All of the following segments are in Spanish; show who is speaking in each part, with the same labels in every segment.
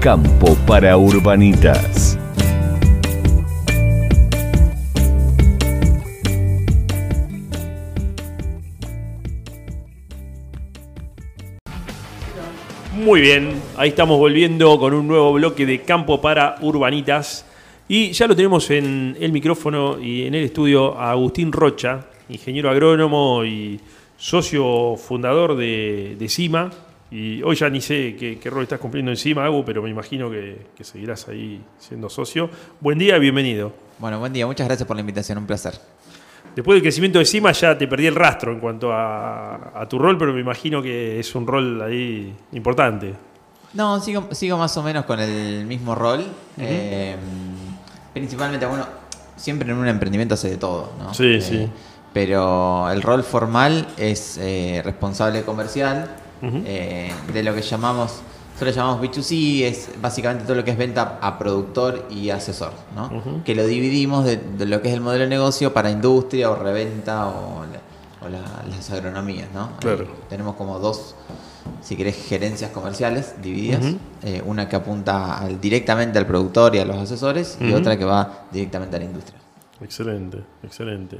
Speaker 1: Campo para Urbanitas.
Speaker 2: Muy bien, ahí estamos volviendo con un nuevo bloque de Campo para Urbanitas. Y ya lo tenemos en el micrófono y en el estudio a Agustín Rocha, ingeniero agrónomo y socio fundador de, de CIMA. Y hoy ya ni sé qué, qué rol estás cumpliendo en CIMA, Agu, pero me imagino que, que seguirás ahí siendo socio. Buen día, bienvenido.
Speaker 3: Bueno, buen día, muchas gracias por la invitación, un placer.
Speaker 2: Después del crecimiento de CIMA ya te perdí el rastro en cuanto a, a tu rol, pero me imagino que es un rol ahí importante.
Speaker 3: No, sigo, sigo más o menos con el mismo rol. Eh, principalmente, bueno, siempre en un emprendimiento hace de todo, ¿no?
Speaker 2: Sí,
Speaker 3: Eh,
Speaker 2: sí.
Speaker 3: Pero el rol formal es eh, responsable comercial Eh, de lo que llamamos, nosotros llamamos B2C, es básicamente todo lo que es venta a productor y asesor, ¿no? Que lo dividimos de, de lo que es el modelo de negocio para industria o reventa o, la- o la- las agronomías, ¿no?
Speaker 2: Claro.
Speaker 3: Tenemos como dos, si querés, gerencias comerciales divididas. Eh, una que apunta al- directamente al productor y a los asesores y otra que va directamente a la industria.
Speaker 2: Excelente, excelente.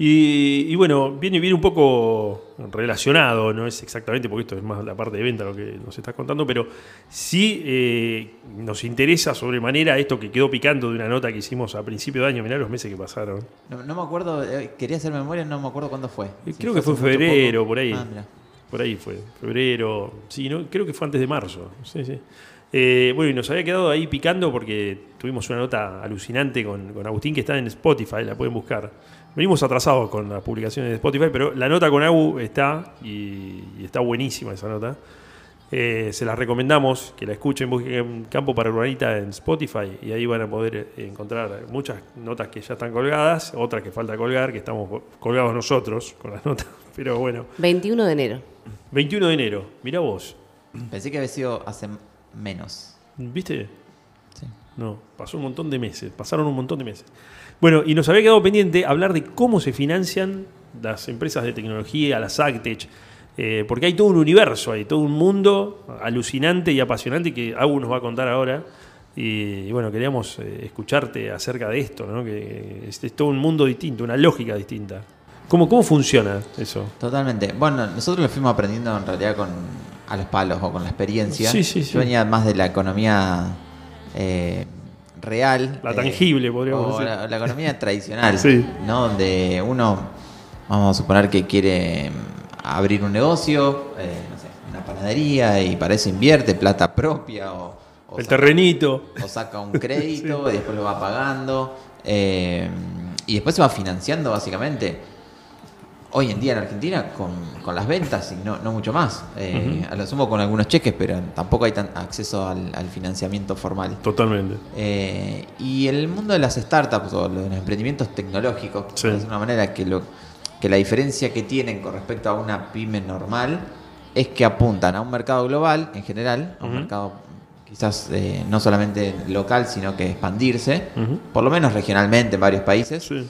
Speaker 2: Y, y bueno, viene, viene un poco relacionado, no es exactamente porque esto es más la parte de venta lo que nos estás contando, pero sí eh, nos interesa sobremanera esto que quedó picando de una nota que hicimos a principio de año, mirá los meses que pasaron.
Speaker 3: No, no me acuerdo, eh, quería hacer memoria, no me acuerdo cuándo fue. Si
Speaker 2: creo que fue en febrero, por ahí.
Speaker 3: Ah.
Speaker 2: Por ahí fue, febrero, sí, no, creo que fue antes de marzo. Sí, sí. Eh, bueno, y nos había quedado ahí picando porque tuvimos una nota alucinante con, con Agustín que está en Spotify, la pueden buscar. Venimos atrasados con las publicaciones de Spotify, pero la nota con Agu está y, y está buenísima esa nota. Eh, se las recomendamos, que la escuchen, busquen Campo para Urbanita en Spotify y ahí van a poder encontrar muchas notas que ya están colgadas, otras que falta colgar, que estamos colgados nosotros con las notas, pero bueno.
Speaker 4: 21 de enero.
Speaker 2: 21 de enero, mira vos,
Speaker 3: Pensé que había sido hace menos.
Speaker 2: ¿viste?
Speaker 3: Sí.
Speaker 2: No, pasó un montón de meses, pasaron un montón de meses. Bueno, y nos había quedado pendiente hablar de cómo se financian las empresas de tecnología, las Actech, eh, porque hay todo un universo, hay todo un mundo alucinante y apasionante que Agu nos va a contar ahora. Y, y bueno, queríamos eh, escucharte acerca de esto, ¿no? que es, es todo un mundo distinto, una lógica distinta. ¿Cómo, cómo funciona eso?
Speaker 3: Totalmente. Bueno, nosotros lo fuimos aprendiendo en realidad con a los palos o con la experiencia.
Speaker 2: Sí, sí, sí.
Speaker 3: Yo venía más de la economía eh, real.
Speaker 2: La
Speaker 3: eh,
Speaker 2: tangible, podríamos
Speaker 3: o
Speaker 2: decir.
Speaker 3: La, la economía tradicional,
Speaker 2: Sí.
Speaker 3: ¿no? Donde uno, vamos a suponer que quiere mm, abrir un negocio, eh, no sé, una panadería, y para eso invierte plata propia o, o
Speaker 2: El
Speaker 3: saca-
Speaker 2: terrenito.
Speaker 3: o saca un crédito y después lo va pagando. eh, y después se va financiando básicamente. Hoy en día en Argentina con, con las ventas y no, no mucho más. Eh, A lo sumo con algunos cheques, pero tampoco hay tan acceso al, al financiamiento formal.
Speaker 2: Totalmente.
Speaker 3: Eh, y el mundo de las startups o los emprendimientos tecnológicos,
Speaker 2: Sí.
Speaker 3: es una manera que, lo, que la diferencia que tienen con respecto a una pyme normal es que apuntan a un mercado global en general, a un mercado quizás eh, no solamente local, sino que expandirse, por lo menos regionalmente en varios países.
Speaker 2: Sí.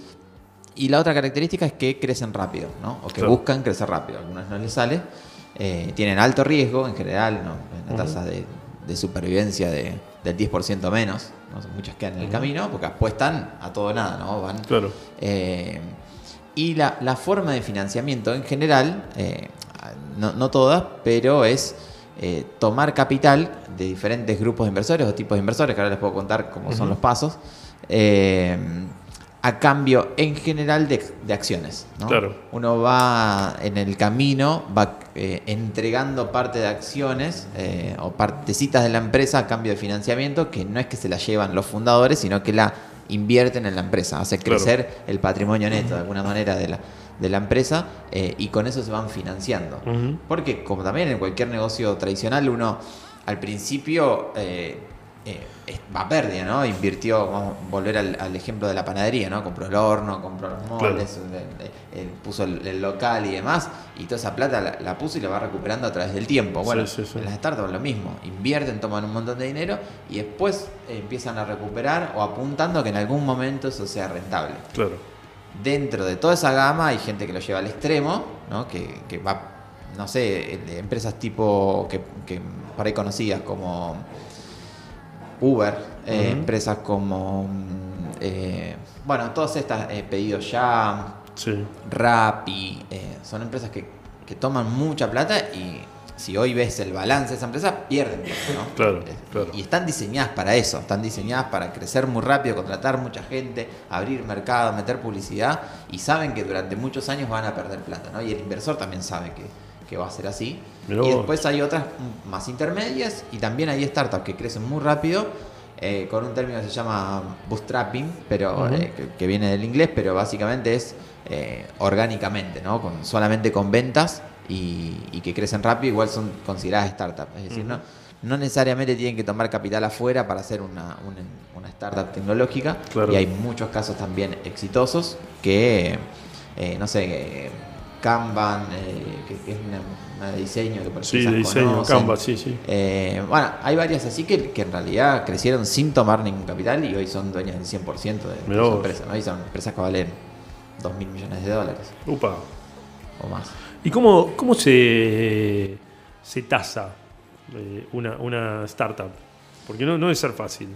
Speaker 3: Y la otra característica es que crecen rápido, ¿no? O que
Speaker 2: Claro.
Speaker 3: buscan crecer rápido. A algunos no les sale. Eh, tienen alto riesgo en general, ¿no? Una tasa de, de supervivencia de, del 10% menos. ¿no? Muchas quedan en el camino porque apuestan a todo o nada, ¿no? Van,
Speaker 2: Claro.
Speaker 3: eh, y la, la forma de financiamiento en general, eh, no, no todas, pero es tomar capital de diferentes grupos de inversores o tipos de inversores, que ahora les puedo contar cómo son los pasos, eh, a cambio en general de, de acciones. ¿no?
Speaker 2: Claro.
Speaker 3: Uno va en el camino, va eh, entregando parte de acciones eh, o partecitas de la empresa a cambio de financiamiento, que no es que se la llevan los fundadores, sino que la invierten en la empresa, hace
Speaker 2: Claro.
Speaker 3: crecer el patrimonio neto de alguna manera de la, de la empresa eh, y con eso se van financiando. Porque como también en cualquier negocio tradicional, uno al principio eh, va a pérdida, ¿no? Invirtió, vamos a volver al, al ejemplo de la panadería, ¿no? Compró el horno, compró los moldes, puso el, local y demás, y toda esa plata la, la puso y la va recuperando a través del tiempo. Bueno,
Speaker 2: Sí, sí, sí.
Speaker 3: en las startups lo mismo, invierten, toman un montón de dinero y después eh, empiezan a recuperar o apuntando a que en algún momento eso sea rentable
Speaker 2: Claro.
Speaker 3: dentro de toda esa gama hay gente que lo lleva al extremo, ¿no? que, que va, no sé, empresas tipo que, que por ahí conocidas como Uber, eh, empresas como, mm, eh, bueno, todas estas, eh, pedidos ya,
Speaker 2: Sí.
Speaker 3: Rappi, eh, son empresas que, que toman mucha plata y si hoy ves el balance de esa empresa, pierden plata, ¿no?
Speaker 2: Claro, claro.
Speaker 3: Y están diseñadas para eso, están diseñadas para crecer muy rápido, contratar mucha gente, abrir mercado, meter publicidad y saben que durante muchos años van a perder plata, ¿no? Y el inversor también sabe que, que va a ser así.
Speaker 2: Mirá
Speaker 3: y
Speaker 2: vos.
Speaker 3: después hay otras más intermedias y también hay startups que crecen muy rápido eh, con un término que se llama bootstrapping, pero eh, que, que viene del inglés, pero básicamente es eh, orgánicamente, ¿no? Con, solamente con ventas y, y que crecen rápido, igual son consideradas startups. Es decir, no, no necesariamente tienen que tomar capital afuera para hacer una, una, una startup tecnológica.
Speaker 2: Claro.
Speaker 3: Y hay muchos casos también exitosos que, eh, no sé, eh, Kanban, eh, que, que es una, una de diseño que por
Speaker 2: Sí, de diseño,
Speaker 3: conocen.
Speaker 2: Canva, sí, sí.
Speaker 3: Eh, bueno, hay varias así que, que en realidad crecieron sin tomar ningún capital y hoy son dueñas del 100% de, su empresa. ¿no? Y son empresas que valen 2 mil millones de dólares
Speaker 2: Upa.
Speaker 3: o más.
Speaker 2: ¿Y cómo, cómo se, se tasa eh, una, una startup? Porque no, no debe ser fácil.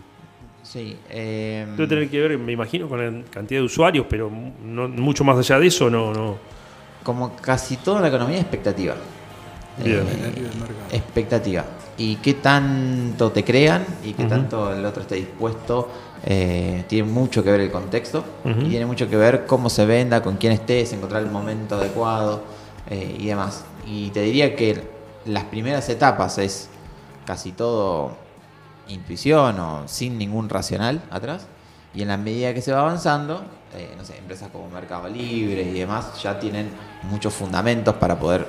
Speaker 3: Sí. eh,
Speaker 2: Debe tener que ver, me imagino, con la cantidad de usuarios, pero no, mucho más allá de eso, no. no.
Speaker 3: Como casi toda la economía, expectativa.
Speaker 2: Bien.
Speaker 4: Expectativa del mercado.
Speaker 3: expectativa. Y qué tanto te crean y qué tanto el otro esté dispuesto. eh, tiene mucho que ver el contexto y tiene mucho que ver cómo se venda, con quién estés, encontrar el momento adecuado eh, y demás. Y te diría que las primeras etapas es casi todo intuición o sin ningún racional atrás. Y en la medida que se va avanzando, eh, no sé, empresas como Mercado Libre y demás ya tienen muchos fundamentos para poder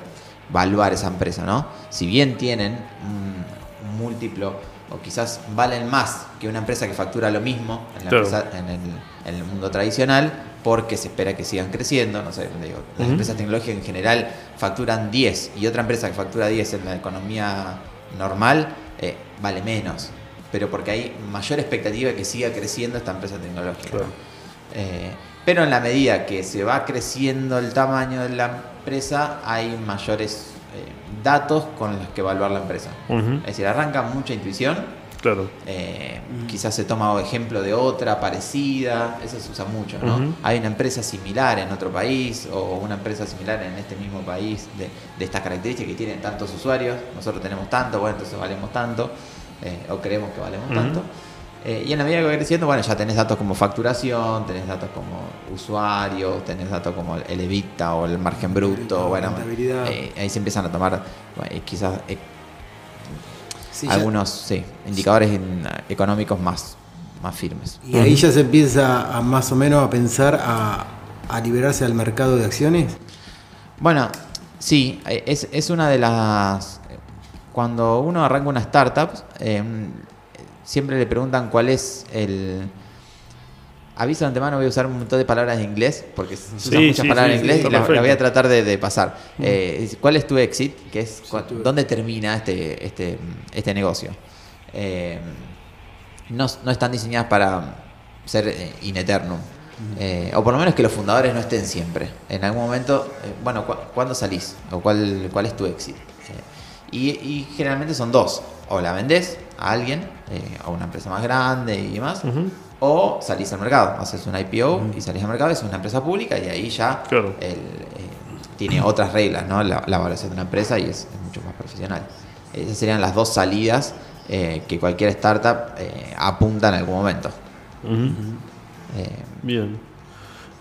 Speaker 3: evaluar esa empresa, ¿no? Si bien tienen un, un múltiplo o quizás valen más que una empresa que factura lo mismo en, la
Speaker 2: Claro.
Speaker 3: empresa- en el, en el mundo tradicional, porque se espera que sigan creciendo, no sé, digo, las empresas tecnológicas en general facturan 10 y otra empresa que factura 10 en la economía normal eh, vale menos, pero porque hay mayor expectativa de que siga creciendo esta empresa tecnológica.
Speaker 2: Claro.
Speaker 3: Eh, pero en la medida que se va creciendo el tamaño de la empresa, hay mayores eh, datos con los que evaluar la empresa. Es decir, arranca mucha intuición,
Speaker 2: Claro.
Speaker 3: eh, quizás se toma ejemplo de otra parecida, eso se usa mucho, ¿no? Hay una empresa similar en otro país o una empresa similar en este mismo país de, de estas características que tienen tantos usuarios, nosotros tenemos tanto, bueno, entonces valemos tanto, eh, o creemos que valemos tanto. Eh, y en la medida que va creciendo, bueno, ya tenés datos como facturación, tenés datos como usuarios, tenés datos como el EBITDA o el margen bruto, bueno, eh, ahí se empiezan a tomar bueno, eh, quizás eh,
Speaker 4: Sí, ya-
Speaker 3: algunos sí, indicadores económicos más, más firmes.
Speaker 4: y ahí ya se empieza a más o menos a pensar a, a liberarse al mercado de acciones.
Speaker 3: Bueno, sí, es, es una de las... Cuando uno arranca una startup, siempre le preguntan cuál es el... Aviso de antemano, voy a usar un montón de palabras en inglés, porque se usan
Speaker 2: Sí,
Speaker 3: muchas
Speaker 2: sí,
Speaker 3: palabras
Speaker 2: sí,
Speaker 3: en inglés
Speaker 2: sí,
Speaker 3: y
Speaker 2: está
Speaker 3: la, la voy a tratar de, de pasar. Eh, es- ¿Cuál es tu exit? Que es cua-
Speaker 4: tu-
Speaker 3: dónde termina este, este, este negocio. Eh, no, no están diseñadas para ser eh, in eternum. Eh, o por lo menos que los fundadores no estén siempre. En algún momento, eh, bueno, cu- ¿cuándo salís? ¿O cuál, cuál es tu éxito? Y, y generalmente son dos. O la vendés a alguien, eh, a una empresa más grande y demás, o salís al mercado. Haces un IPO y salís al mercado, es una empresa pública y ahí ya
Speaker 2: Claro.
Speaker 3: el, eh, tiene otras reglas, ¿no? La, la evaluación de una empresa y es, es mucho más profesional. Esas serían las dos salidas eh, que cualquier startup eh, apunta en algún momento. Eh,
Speaker 2: Bien.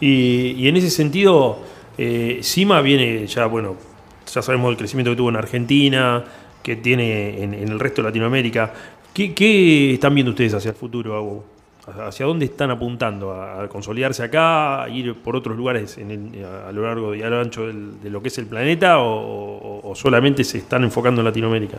Speaker 2: Y, y en ese sentido, Cima viene ya, bueno, ya sabemos el crecimiento que tuvo en Argentina, que tiene en, el resto de Latinoamérica. ¿Qué, qué están viendo ustedes hacia el futuro? ¿Hacia dónde están apuntando? ¿A, consolidarse acá? ¿A ir por otros lugares en el- a, lo largo y a lo ancho de lo que es el planeta? ¿O, o- o solamente se están enfocando en Latinoamérica?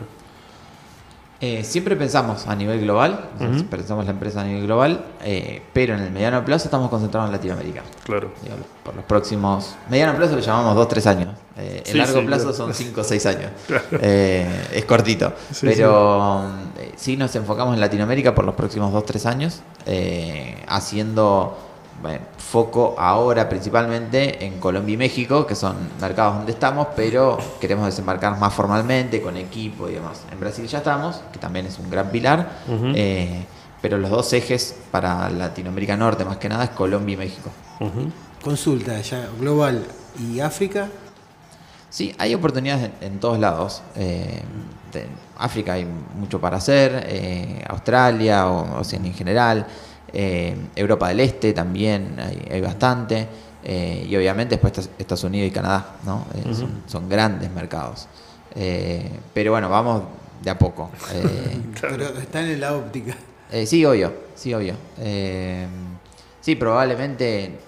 Speaker 3: Eh, siempre pensamos a nivel global, nosotros
Speaker 2: Ujú.
Speaker 3: pensamos la empresa a nivel global, eh, pero en el mediano plazo estamos concentrados en Latinoamérica.
Speaker 2: Claro.
Speaker 3: Digo, por los próximos. Mediano plazo lo llamamos 2-3 años. Eh, en
Speaker 2: Sí,
Speaker 3: largo
Speaker 2: sí,
Speaker 3: plazo
Speaker 2: claro.
Speaker 3: son 5 o 6 años.
Speaker 2: Claro.
Speaker 3: Eh, es cortito.
Speaker 2: Sí,
Speaker 3: pero eh, sí nos enfocamos en Latinoamérica por los próximos 2-3 años, eh, haciendo bueno, foco ahora principalmente en Colombia y México, que son mercados donde estamos, pero queremos desembarcar más formalmente, con equipo y demás. En Brasil ya estamos, que también es un gran pilar. Eh, pero los dos ejes para Latinoamérica Norte más que nada es Colombia y México.
Speaker 4: Consulta, ya global y África.
Speaker 3: Sí, hay oportunidades en, en todos lados. Eh, de- África hay mucho para hacer, eh, Australia, o, Oceanía en general, eh, Europa del Este también hay, hay bastante, eh, y obviamente después Estados Unidos y Canadá, ¿no? Eh, son, son grandes mercados. Eh, pero bueno, vamos de a poco. Eh,
Speaker 4: Pero están en la óptica.
Speaker 3: eh, sí, obvio, sí, obvio. Eh, sí, probablemente,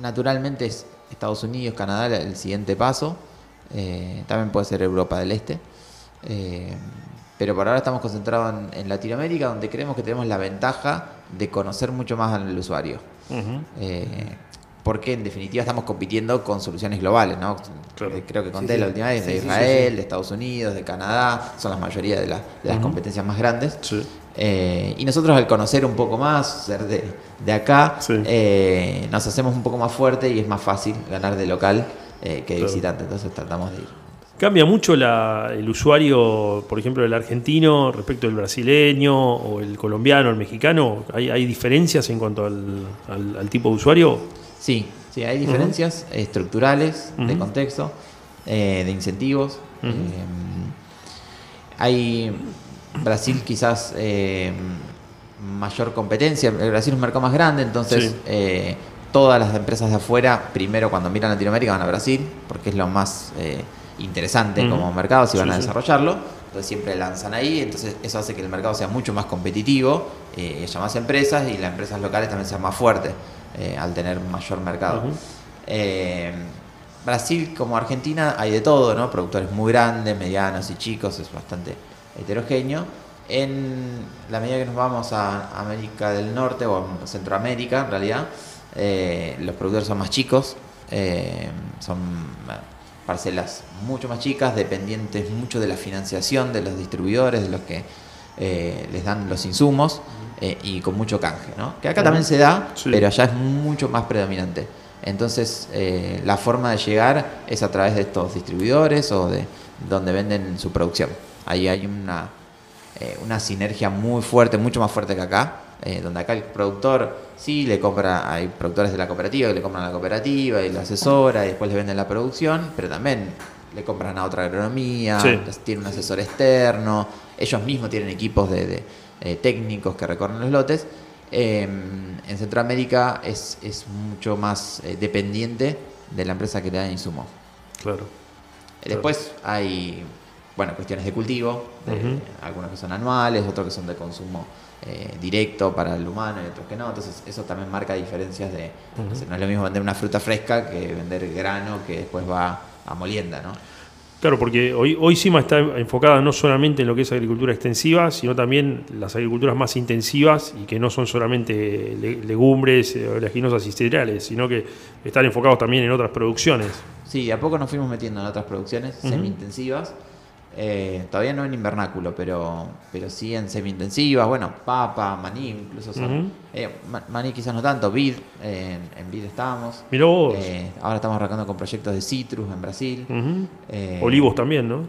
Speaker 3: naturalmente es Estados Unidos, Canadá el siguiente paso. Eh, también puede ser Europa del Este. Pero por ahora estamos concentrados en, en Latinoamérica, donde creemos que tenemos la ventaja de conocer mucho más al usuario. Eh, porque en definitiva estamos compitiendo con soluciones globales, ¿no?
Speaker 2: Claro.
Speaker 3: Eh, Creo que conté
Speaker 4: Sí, sí.
Speaker 3: la última vez,
Speaker 4: Sí,
Speaker 3: de
Speaker 4: sí, sí,
Speaker 3: Israel,
Speaker 4: sí.
Speaker 3: de Estados Unidos, de Canadá, son la mayoría de, la- de las competencias más grandes.
Speaker 2: Sí.
Speaker 3: Eh, y nosotros al conocer un poco más, ser de, de acá,
Speaker 2: Sí.
Speaker 3: eh, nos hacemos un poco más fuerte y es más fácil ganar de local eh, que de
Speaker 2: Claro.
Speaker 3: visitante. Entonces tratamos de ir.
Speaker 2: ¿Cambia mucho la- el usuario, por ejemplo, del argentino respecto del brasileño o el colombiano, el mexicano? ¿Hay, hay diferencias en cuanto al, al- al tipo de usuario?
Speaker 3: Sí, sí, hay diferencias estructurales de contexto, eh, de incentivos. Eh, hay Brasil quizás eh, mayor competencia. El Brasil es un mercado más grande, entonces
Speaker 2: Sí.
Speaker 3: todas las empresas de afuera, primero cuando miran Latinoamérica van a Brasil, porque es lo más interesante como mercado si van a
Speaker 2: sí.
Speaker 3: desarrollarlo. Entonces siempre lanzan ahí, entonces eso hace que el mercado sea mucho más competitivo, eh, haya más empresas y las empresas locales también sean más fuertes eh, al tener mayor mercado. Eh, Brasil como Argentina hay de todo, ¿no? Productores muy grandes, medianos y chicos, es bastante heterogéneo. En la medida que nos vamos a América del Norte o a Centroamérica, en realidad, eh, los productores son más chicos, son parcelas mucho más chicas, dependientes mucho de la financiación de los distribuidores, de los que eh, les dan los insumos eh, y con mucho canje, ¿no? Que acá también se da,
Speaker 2: Sí.
Speaker 3: pero allá es mucho más predominante. Entonces, eh, la forma de llegar es a través de estos distribuidores o de donde venden su producción. Ahí hay una, una sinergia muy fuerte, mucho más fuerte que acá, eh, donde acá el productor sí le compra, hay productores de la cooperativa que le compran a la cooperativa y la asesora y después le venden la producción, pero también le compran a otra agronomía,
Speaker 2: Sí.
Speaker 3: tiene un asesor externo, ellos mismos tienen equipos de, de, eh, técnicos que recorren los lotes. Eh, en Centroamérica es, es mucho más eh, dependiente de la empresa que le da el insumo.
Speaker 2: Claro.
Speaker 3: Después hay bueno, cuestiones de cultivo, de- algunos que son anuales, otros que son de consumo eh, directo para el humano y otros que no. Entonces eso también marca diferencias de...
Speaker 2: Ujú.
Speaker 3: o sea, no es lo mismo vender una fruta fresca que vender grano que después va a molienda, ¿no?
Speaker 2: Claro, porque hoy, hoy CIMA está enfocada no solamente en lo que es agricultura extensiva, sino también las agriculturas más intensivas y que no son solamente le- legumbres, eh, oleaginosas y cereales, sino que están enfocados también en otras producciones.
Speaker 3: Sí, a poco nos fuimos metiendo en otras producciones semi-intensivas. Eh, todavía no en invernáculo, pero, pero sí en semi-intensivas. Bueno, papa, maní, incluso son. Eh, ma- maní quizás no tanto, vid, eh, en, en vid estábamos.
Speaker 2: Mirá vos.
Speaker 3: Eh, ahora estamos arrancando con proyectos de citrus en Brasil. Eh,
Speaker 2: Olivos también, ¿no?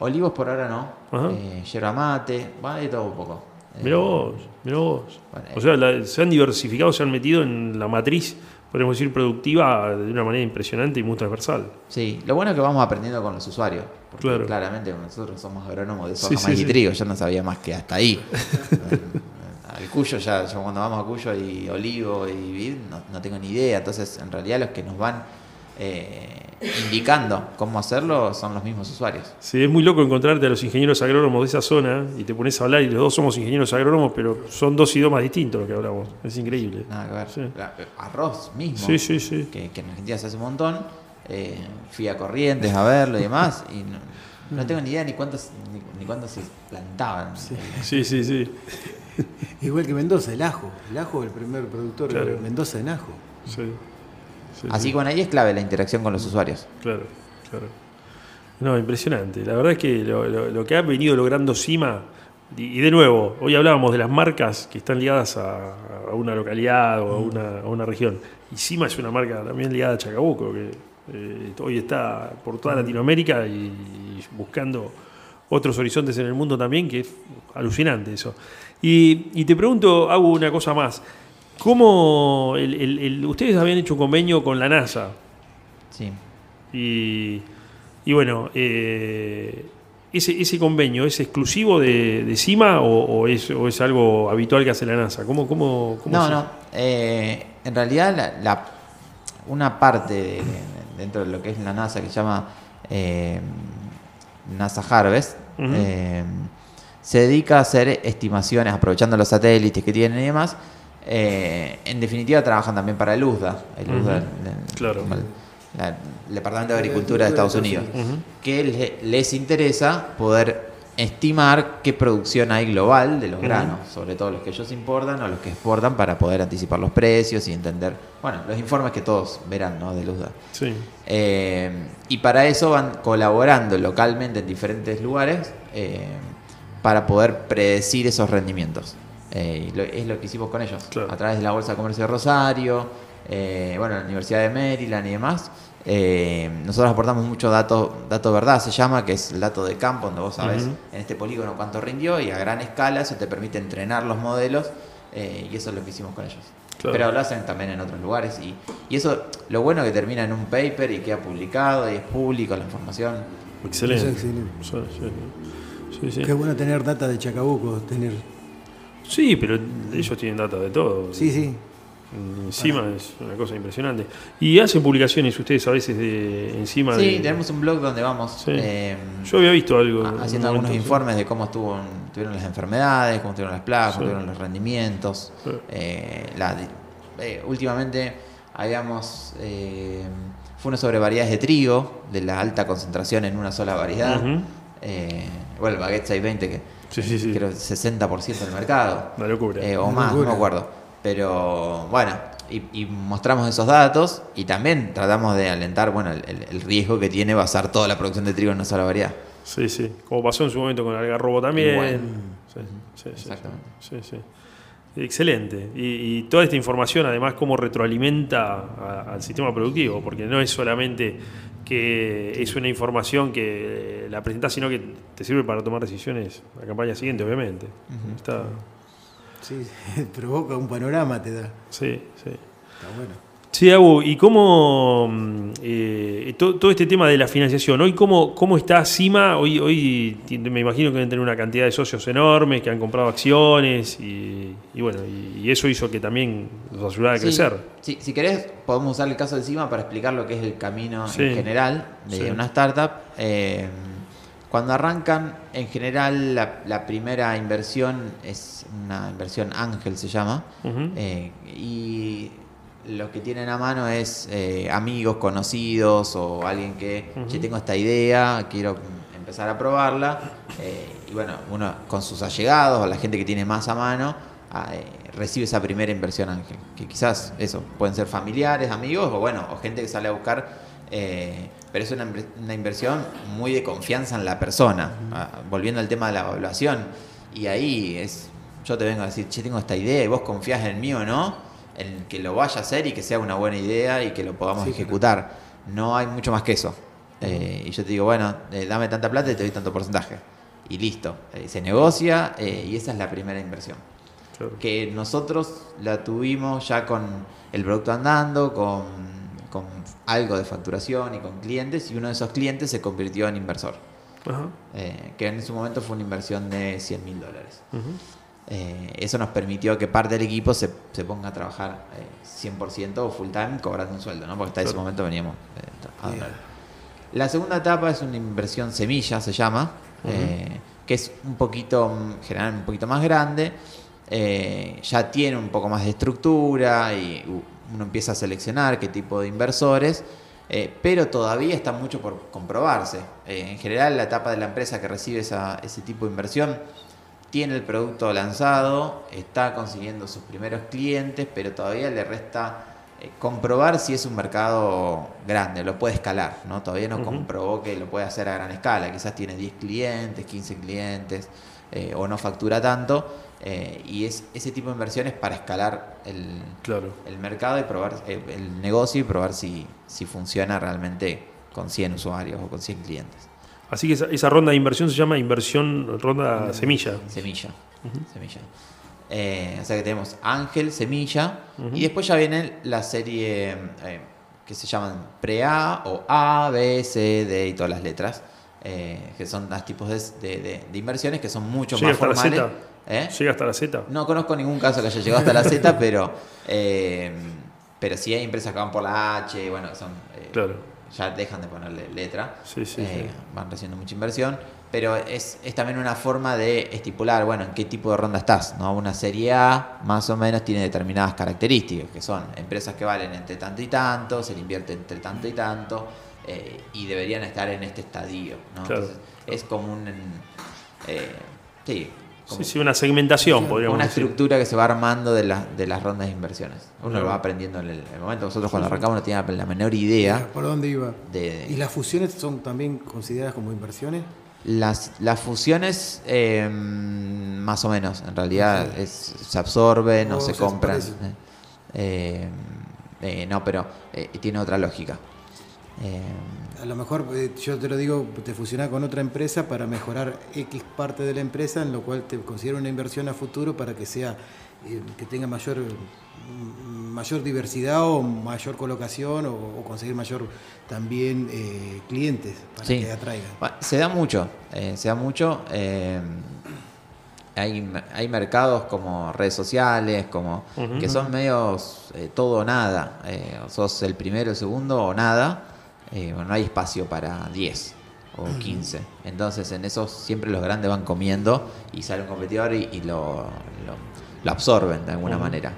Speaker 3: Olivos por ahora no. Yerba mate, va de todo un poco.
Speaker 2: Mirá vos, mirá vos.
Speaker 3: Bueno,
Speaker 2: O sea, la- se han diversificado, se han metido en la matriz, podemos decir, productiva de una manera impresionante y muy transversal.
Speaker 3: Sí, lo bueno es que vamos aprendiendo con los usuarios. Porque
Speaker 2: Claro.
Speaker 3: claramente nosotros somos agrónomos de soja,
Speaker 2: sí,
Speaker 3: maíz y trigo. Yo no sabía más que hasta ahí. Eh, Al Cuyo, ya, yo cuando vamos a Cuyo y olivo y vid, no, no tengo ni idea. Entonces, en realidad, los que nos van eh, indicando cómo hacerlo son los mismos usuarios.
Speaker 2: Sí, es muy loco encontrarte a los ingenieros agrónomos de esa zona y te pones a hablar y los dos somos ingenieros agrónomos, pero son dos idiomas distintos los que hablamos. Es increíble.
Speaker 3: Nada que ver.
Speaker 2: Sí.
Speaker 3: La- Arroz mismo.
Speaker 2: Sí, sí, sí.
Speaker 3: que, que en Argentina se hace un montón. Eh, fui a Corrientes a verlo y demás. Y no, no tengo ni idea ni cuántos, ni, ni cuántos se plantaban.
Speaker 2: Sí, sí, sí.
Speaker 4: Igual que Mendoza, el ajo. El ajo es el primer productor
Speaker 2: Claro.
Speaker 4: de Mendoza en ajo.
Speaker 2: sí. Sí,
Speaker 3: Así
Speaker 2: sí.
Speaker 3: que bueno, ahí es clave la interacción con los usuarios.
Speaker 2: Claro, claro. No, impresionante. La verdad es que lo, lo- lo que ha venido logrando Cima, y, y de nuevo, hoy hablábamos de las marcas que están ligadas a, a una localidad o a una, a una región. Y Cima es una marca también ligada a Chacabuco, que eh, hoy está por toda Latinoamérica y, y buscando otros horizontes en el mundo también, que es alucinante eso. Y, y te pregunto, hago una cosa más. ¿Cómo el- el- el- ustedes habían hecho un convenio con la NASA?
Speaker 3: Sí.
Speaker 2: Y, y bueno, eh, ese, ese convenio es exclusivo de, de CIMA o, o es, o es algo habitual que hace la NASA? ¿Cómo, cómo, cómo
Speaker 3: No,
Speaker 2: se-
Speaker 3: no. eh, en realidad, la, la- una parte de- de- dentro de lo que es la NASA que se llama eh, NASA Harvest eh, se dedica a hacer estimaciones, aprovechando los satélites que tienen y demás. Eh, en definitiva, trabajan también para el USDA, el. USDA, el-
Speaker 2: Claro.
Speaker 3: el- la- el Departamento de Agricultura de Estados Unidos, que le- les interesa poder estimar qué producción hay global de los granos, sobre todo los que ellos importan o los que exportan para poder anticipar los precios y entender, bueno, los informes que todos verán, ¿no? Del USDA.
Speaker 2: Sí.
Speaker 3: Eh, y para eso van colaborando localmente en diferentes lugares eh, para poder predecir esos rendimientos. Eh, y lo- es lo que hicimos con ellos,
Speaker 2: Claro.
Speaker 3: a través de la Bolsa de Comercio de Rosario, eh, bueno, la Universidad de Maryland y demás. Eh, nosotros aportamos mucho dato, dato verdad, se llama, que es el dato de campo, donde vos sabés en este polígono cuánto rindió y a gran escala eso te permite entrenar los modelos eh, y eso es lo que hicimos con ellos.
Speaker 2: Claro.
Speaker 3: Pero lo hacen también en otros lugares y, y eso, lo bueno que termina en un paper y queda publicado y es público la información.
Speaker 2: Excelente.
Speaker 4: Es excelente.
Speaker 2: Sí, sí, sí, sí.
Speaker 4: Qué bueno tener data de Chacabuco, tener...
Speaker 2: Sí, pero ellos tienen data de todo.
Speaker 4: Sí, sí.
Speaker 2: Encima es una cosa impresionante. Y hacen publicaciones ustedes a veces de encima
Speaker 3: Sí,
Speaker 2: de.
Speaker 3: tenemos un blog donde vamos
Speaker 2: Sí.
Speaker 3: eh,
Speaker 2: Yo había visto algo.
Speaker 3: haciendo algunos
Speaker 2: momento, sí.
Speaker 3: informes de cómo estuvo, tuvieron las enfermedades, cómo tuvieron las plagas, cómo
Speaker 2: Sí.
Speaker 3: tuvieron los rendimientos.
Speaker 2: Sí.
Speaker 3: Eh, la- eh, últimamente habíamos... eh, fue uno sobre variedades de trigo, de la alta concentración en una sola variedad. Eh, bueno, el Baguette 620 que
Speaker 2: Sí, sí, sí.
Speaker 3: creo que 60% del mercado.
Speaker 2: Una locura.
Speaker 3: Eh, o
Speaker 4: Una
Speaker 3: más, no me acuerdo. Pero bueno, y, y mostramos esos datos y también tratamos de alentar bueno, el, el- el riesgo que tiene basar toda la producción de trigo en una sola variedad.
Speaker 2: Sí, sí. Como pasó en su momento con Algarrobo también.
Speaker 3: Igual.
Speaker 2: Sí, sí, sí,
Speaker 3: Exactamente.
Speaker 2: Sí, sí. Excelente. Y, y toda esta información, además, cómo retroalimenta a- al sistema productivo, porque no es solamente que es una información que la presentás, sino que te sirve para tomar decisiones la campaña siguiente, obviamente. Está,
Speaker 4: Sí, provoca un panorama, te da.
Speaker 2: sí, sí.
Speaker 4: Está bueno.
Speaker 2: Sí, Abu, ¿y cómo mm, eh, to- todo este tema de la financiación? Hoy, ¿cómo, cómo está CIMA? Hoy, hoy me imagino que deben tener una cantidad de socios enormes que han comprado acciones y, y bueno, y, y eso hizo que también los ayudara a
Speaker 3: Sí,
Speaker 2: crecer.
Speaker 3: sí, si querés, podemos usar el caso de CIMA para explicar lo que es el camino
Speaker 2: Sí.
Speaker 3: en general de
Speaker 2: Sí.
Speaker 3: una startup. Eh, cuando arrancan, en general, la, la primera inversión es una inversión ángel, se llama. Eh, y lo que tienen a mano es eh, amigos, conocidos o alguien que, che, tengo esta idea, quiero empezar a probarla. Eh, y bueno, uno con sus allegados o la gente que tiene más a mano ah, eh, recibe esa primera inversión ángel. Que quizás eso, pueden ser familiares, amigos o bueno, o gente que sale a buscar. pero es una, una inversión muy de confianza en la persona. Ah, volviendo al tema de la evaluación. Y ahí es, yo te vengo a decir, che, tengo esta idea y vos confías en mí o no, en que lo vaya a hacer y que sea una buena idea y que lo podamos
Speaker 4: Sí,
Speaker 3: ejecutar. No hay mucho más que eso. Eh, y yo te digo, bueno, eh, dame tanta plata y te doy tanto porcentaje. Y listo. Eh, se negocia y esa es la primera inversión.
Speaker 2: Claro.
Speaker 3: Que nosotros la tuvimos ya con el producto andando, con, con algo de facturación y con clientes, y uno de esos clientes se convirtió en inversor.
Speaker 2: Ajá.
Speaker 3: que en su momento fue una inversión de 100 mil dólares.
Speaker 2: Ujú.
Speaker 3: Eh, eso nos permitió que parte del equipo se, se ponga a trabajar eh, 100% o full time cobrando un sueldo, ¿no? porque hasta ese momento veníamos eh, a donar. La segunda etapa es una inversión semilla, se llama, eh, que es un poquito, generalmente un poquito más grande, eh, ya tiene un poco más de estructura y uno empieza a seleccionar qué tipo de inversores, eh, pero todavía está mucho por comprobarse. Eh, en general, la etapa de la empresa que recibe esa- ese tipo de inversión tiene el producto lanzado, está consiguiendo sus primeros clientes, pero todavía le resta eh, comprobar si es un mercado grande, lo puede escalar, ¿no? Todavía no
Speaker 2: Ujú.
Speaker 3: comprobó que lo puede hacer a gran escala, quizás tiene 10 clientes, 15 clientes, eh, o no factura tanto, eh, y es ese tipo de inversiones para escalar el,
Speaker 2: Claro.
Speaker 3: el mercado y probar el negocio y probar si, si funciona realmente con 100 usuarios o con 100 clientes.
Speaker 2: Así que esa, esa ronda de inversión se llama inversión ronda semilla.
Speaker 3: Semilla. Semilla. Eh, o sea que tenemos Ángel, Semilla. Y después ya viene la serie eh, que se llaman Pre-A o A, B, C, D y todas las letras. eh, que son los tipos de, de- de- de inversiones que son mucho
Speaker 2: ¿Llega
Speaker 3: más
Speaker 2: hasta la
Speaker 3: formales.
Speaker 2: Z?
Speaker 3: ¿Eh?
Speaker 2: Llega hasta la Z.
Speaker 3: No conozco ningún caso que haya llegado hasta la Z, pero, pero sí hay empresas que van por la H, bueno, son,
Speaker 2: Claro.
Speaker 3: Ya dejan de ponerle letra,
Speaker 2: Sí, sí,
Speaker 3: eh,
Speaker 2: sí.
Speaker 3: van recibiendo mucha inversión, pero es, es también una forma de estipular, bueno, en qué tipo de ronda estás, ¿no? Una serie A más o menos tiene determinadas características, que son empresas que valen entre tanto y tanto, se le invierte entre tanto y tanto, eh, y deberían estar en este estadio, ¿no?
Speaker 2: Claro.
Speaker 3: Entonces, es como un... eh, sí, como-
Speaker 2: Sí, sí, una segmentación, podríamos
Speaker 3: una
Speaker 2: decir.
Speaker 3: estructura que se va armando de, las de las rondas de inversiones. Uno lo va aprendiendo en el, el momento. Nosotros cuando arrancamos no teníamos la menor idea
Speaker 4: ¿Por dónde iba?
Speaker 3: de
Speaker 4: ¿Y las fusiones son también consideradas como inversiones?
Speaker 3: las, las fusiones, eh, más o menos. En realidad es, se absorben o
Speaker 4: Oh,
Speaker 3: se
Speaker 4: se
Speaker 3: compran. Eh, eh, no, pero eh, tiene otra lógica.
Speaker 4: A lo mejor eh, yo te lo digo, te fusionás con otra empresa para mejorar X parte de la empresa, en lo cual te considero una inversión a futuro para que sea eh, que tenga mayor mm, mayor diversidad o mayor colocación o, o conseguir mayor también eh, clientes para
Speaker 3: Sí.
Speaker 4: que atraigan.
Speaker 3: Bueno, Se da mucho, eh, se da mucho. eh, hay, hay mercados como redes sociales, como que son medios eh, todo o nada. eh, o sos el primero, el segundo o nada. Eh, bueno, no hay espacio para 10 o 15. Entonces en esos siempre los grandes van comiendo y sale un competidor y, y lo, lo- lo absorben de alguna manera.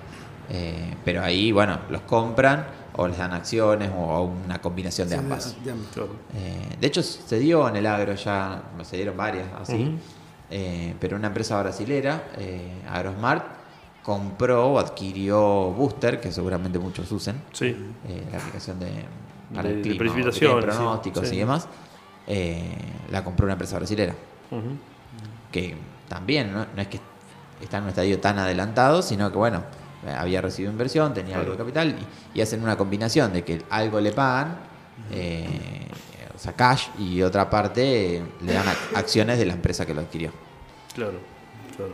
Speaker 3: Eh, pero ahí, bueno, los compran o les dan acciones o una combinación de
Speaker 4: Sí,
Speaker 3: ambas.
Speaker 4: de- de-
Speaker 2: Claro.
Speaker 3: Eh, de hecho, se dio en el agro ya, se dieron varias así, eh, pero una empresa brasilera, eh, AgroSmart, compró o adquirió Booster, que seguramente muchos usen,
Speaker 2: Sí.
Speaker 3: eh, la aplicación de, para
Speaker 2: De-
Speaker 3: el
Speaker 2: de
Speaker 3: clima,
Speaker 2: precipitaciones,
Speaker 3: pronósticos
Speaker 2: sí.
Speaker 3: y demás, eh, la compró una empresa brasilera, que también no, No es que está en un estadio tan adelantado, sino que bueno, eh, había recibido inversión, tenía algo de capital y, y hacen una combinación de que algo le pagan, eh, o sea, cash, y otra parte le dan ac- acciones de la empresa que lo adquirió.
Speaker 2: Claro, claro.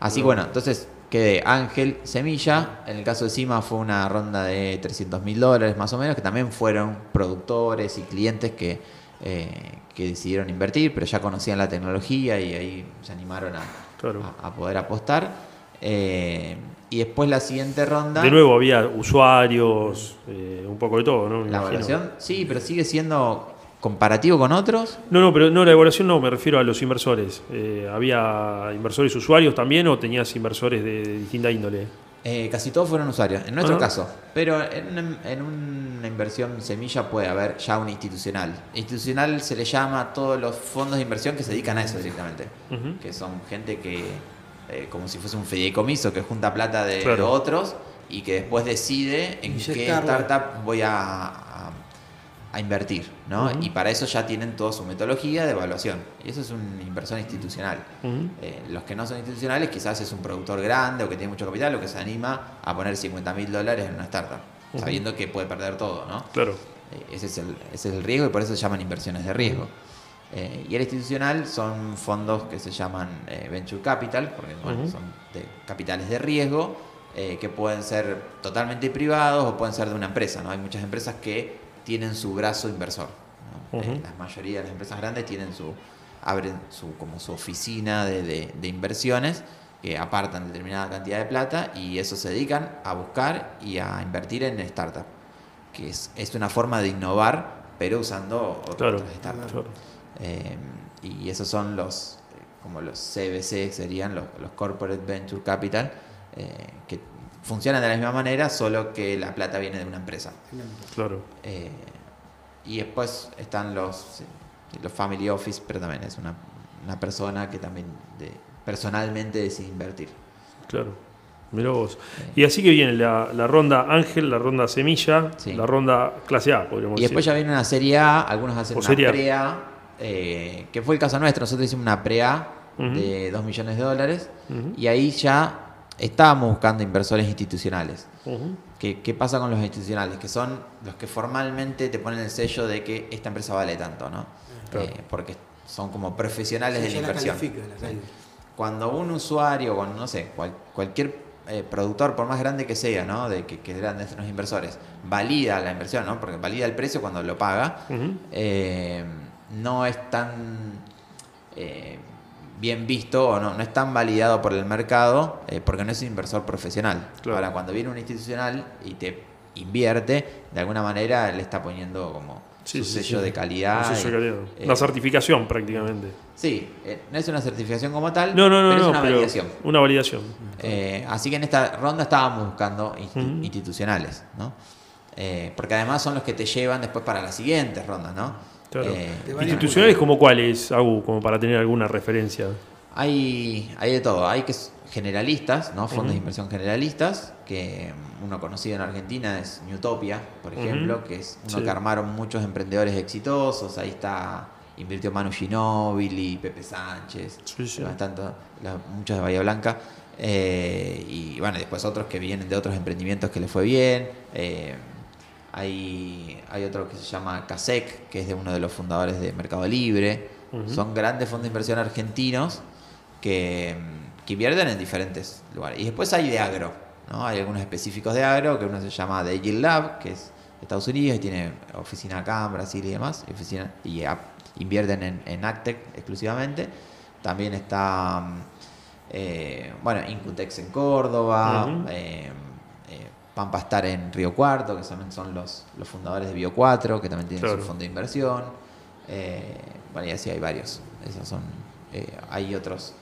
Speaker 3: Así bueno, entonces quedé Ángel Semilla. En el caso de Cima fue una ronda de 300 mil dólares más o menos, que también fueron productores y clientes que, eh, que decidieron invertir, pero ya conocían la tecnología y ahí se animaron a,
Speaker 2: Claro.
Speaker 3: a- a poder apostar. Eh, y después la siguiente ronda.
Speaker 2: De nuevo, había usuarios, eh, un poco de todo, ¿no? Me
Speaker 3: La
Speaker 2: imagino.
Speaker 3: evaluación, sí, pero sigue siendo comparativo con otros.
Speaker 2: No, no, pero no, la evaluación no, me refiero a los inversores. Eh, ¿Había inversores usuarios también o tenías inversores de, de distinta índole?
Speaker 3: Eh, casi todos fueron usuarios, en nuestro
Speaker 2: Ah.
Speaker 3: caso. Pero en una, en una inversión semilla puede haber ya un institucional. Institucional se le llama a todos los fondos de inversión que se dedican a eso directamente. Que son gente que, eh, como si fuese un fideicomiso, que junta plata de
Speaker 2: Claro.
Speaker 3: otros y que después decide en qué startup voy a, a- invertir. ¿no? Y para eso ya tienen toda su metodología de evaluación. Y eso es una inversión institucional. Eh, los que no son institucionales quizás es un productor grande o que tiene mucho capital o que se anima a poner 50 mil dólares en una startup, sabiendo que puede perder todo, ¿no?
Speaker 2: Claro.
Speaker 3: Eh, ese, es el, ese es el riesgo y por eso se llaman inversiones de riesgo. Eh, y el institucional son fondos que se llaman venture capital, porque bueno, son de capitales de riesgo, que pueden ser totalmente privados o pueden ser de una empresa, ¿no? Hay muchas empresas que tienen su brazo inversor. ¿no? Eh, la mayoría de las empresas grandes tienen su abren su como su oficina de, de- de inversiones que apartan determinada cantidad de plata y eso se dedican a buscar y a invertir en startup que es, es una forma de innovar pero usando otras
Speaker 2: Claro.
Speaker 3: startups
Speaker 2: claro.
Speaker 3: Eh, y esos son los eh, como los CBC serían los, los corporate venture capital eh, que funcionan de la misma manera solo que la plata viene de una empresa
Speaker 2: Claro.
Speaker 3: eh, y después están los, los family office, pero también es una, una persona que también de- personalmente decide invertir.
Speaker 2: Claro. Mirá vos. Y así que viene la, la ronda Ángel, la ronda Semilla,
Speaker 3: Sí.
Speaker 2: la ronda clase A, podríamos
Speaker 3: Y después ya
Speaker 2: decir.
Speaker 3: viene una serie A, algunos hacen
Speaker 2: O
Speaker 3: una pre-A, eh, que fue el caso nuestro. Nosotros hicimos una pre-A
Speaker 2: Ujú.
Speaker 3: de 2 millones de dólares y ahí ya estábamos buscando inversores institucionales. ¿Qué, qué pasa con los institucionales? Que son los que formalmente te ponen el sello de que esta empresa vale tanto, ¿no?
Speaker 2: Claro.
Speaker 3: eh, porque son como profesionales de la inversión.
Speaker 4: la.
Speaker 3: Cuando un usuario, cuando, no sé, cual- cualquier eh, productor, por más grande que sea, ¿no? De que, que eran nuestros inversores, valida la inversión, ¿no? Porque valida el precio cuando lo paga, eh, no es tan eh, bien visto o no, no es tan validado por el mercado eh, porque no es un inversor profesional.
Speaker 2: Claro.
Speaker 3: Ahora, cuando viene un institucional y te invierte, de alguna manera le está poniendo como
Speaker 2: Sí,
Speaker 3: su
Speaker 2: sí,
Speaker 3: sello
Speaker 2: sí.
Speaker 3: de calidad.
Speaker 2: Un sello de
Speaker 3: y,
Speaker 2: calidad.
Speaker 3: eh,
Speaker 2: Una certificación prácticamente.
Speaker 3: Sí, eh, no es una certificación como tal,
Speaker 2: No, no, no,
Speaker 3: pero es una
Speaker 2: pero
Speaker 3: validación.
Speaker 2: una validación.
Speaker 3: Así que en esta ronda estábamos buscando institucionales, ¿no? Porque además son los que te llevan después para las siguientes rondas, ¿no?
Speaker 2: Claro.
Speaker 3: Eh,
Speaker 2: Institucionales como cuáles, Agu, como para tener alguna referencia.
Speaker 3: hay, hay de todo, hay que generalistas, ¿no? Fondos de inversión generalistas, que uno conocido en Argentina es Newtopia, por ejemplo, que es uno
Speaker 2: Sí.
Speaker 3: que armaron muchos emprendedores exitosos, ahí está, invirtió Manu Ginóbili, Pepe Sánchez,
Speaker 2: Sí, sí.
Speaker 3: bastante, la- muchos de Bahía Blanca, eh, y bueno, después otros que vienen de otros emprendimientos que les fue bien, eh, hay, hay otro que se llama CASEC, que es de uno de los fundadores de Mercado Libre, son grandes fondos de inversión argentinos que, que invierten en diferentes lugares. Y después hay de agro, ¿no? Hay algunos específicos de agro, que uno se llama The Yield Lab, que es de Estados Unidos y tiene oficina acá en Brasil y demás, y, oficina, y invierten en, en Actec exclusivamente. También está, mm, eh, bueno, Incutex en Córdoba, eh, Pampa Star en Río Cuarto, que también son los, los fundadores de Bio 4, que también tienen
Speaker 2: Claro.
Speaker 3: su fondo de inversión. Eh, bueno, y así hay varios. Esos son, eh, hay otros.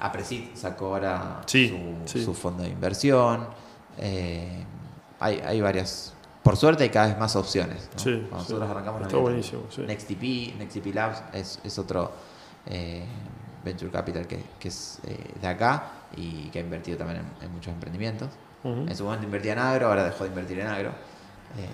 Speaker 3: Apresit sacó ahora
Speaker 2: Sí,
Speaker 3: su,
Speaker 2: sí.
Speaker 3: su fondo de inversión. Eh, hay, hay varias. Por suerte hay cada vez más opciones. ¿no?
Speaker 2: Sí,
Speaker 3: Cuando nosotros arrancamos
Speaker 2: Está buenísimo.
Speaker 3: NextTP, NextTP Labs es, es otro eh, venture capital que, que es de acá y que ha invertido también en, en muchos emprendimientos. En su momento invertía en agro, ahora dejó de invertir en agro. Eh,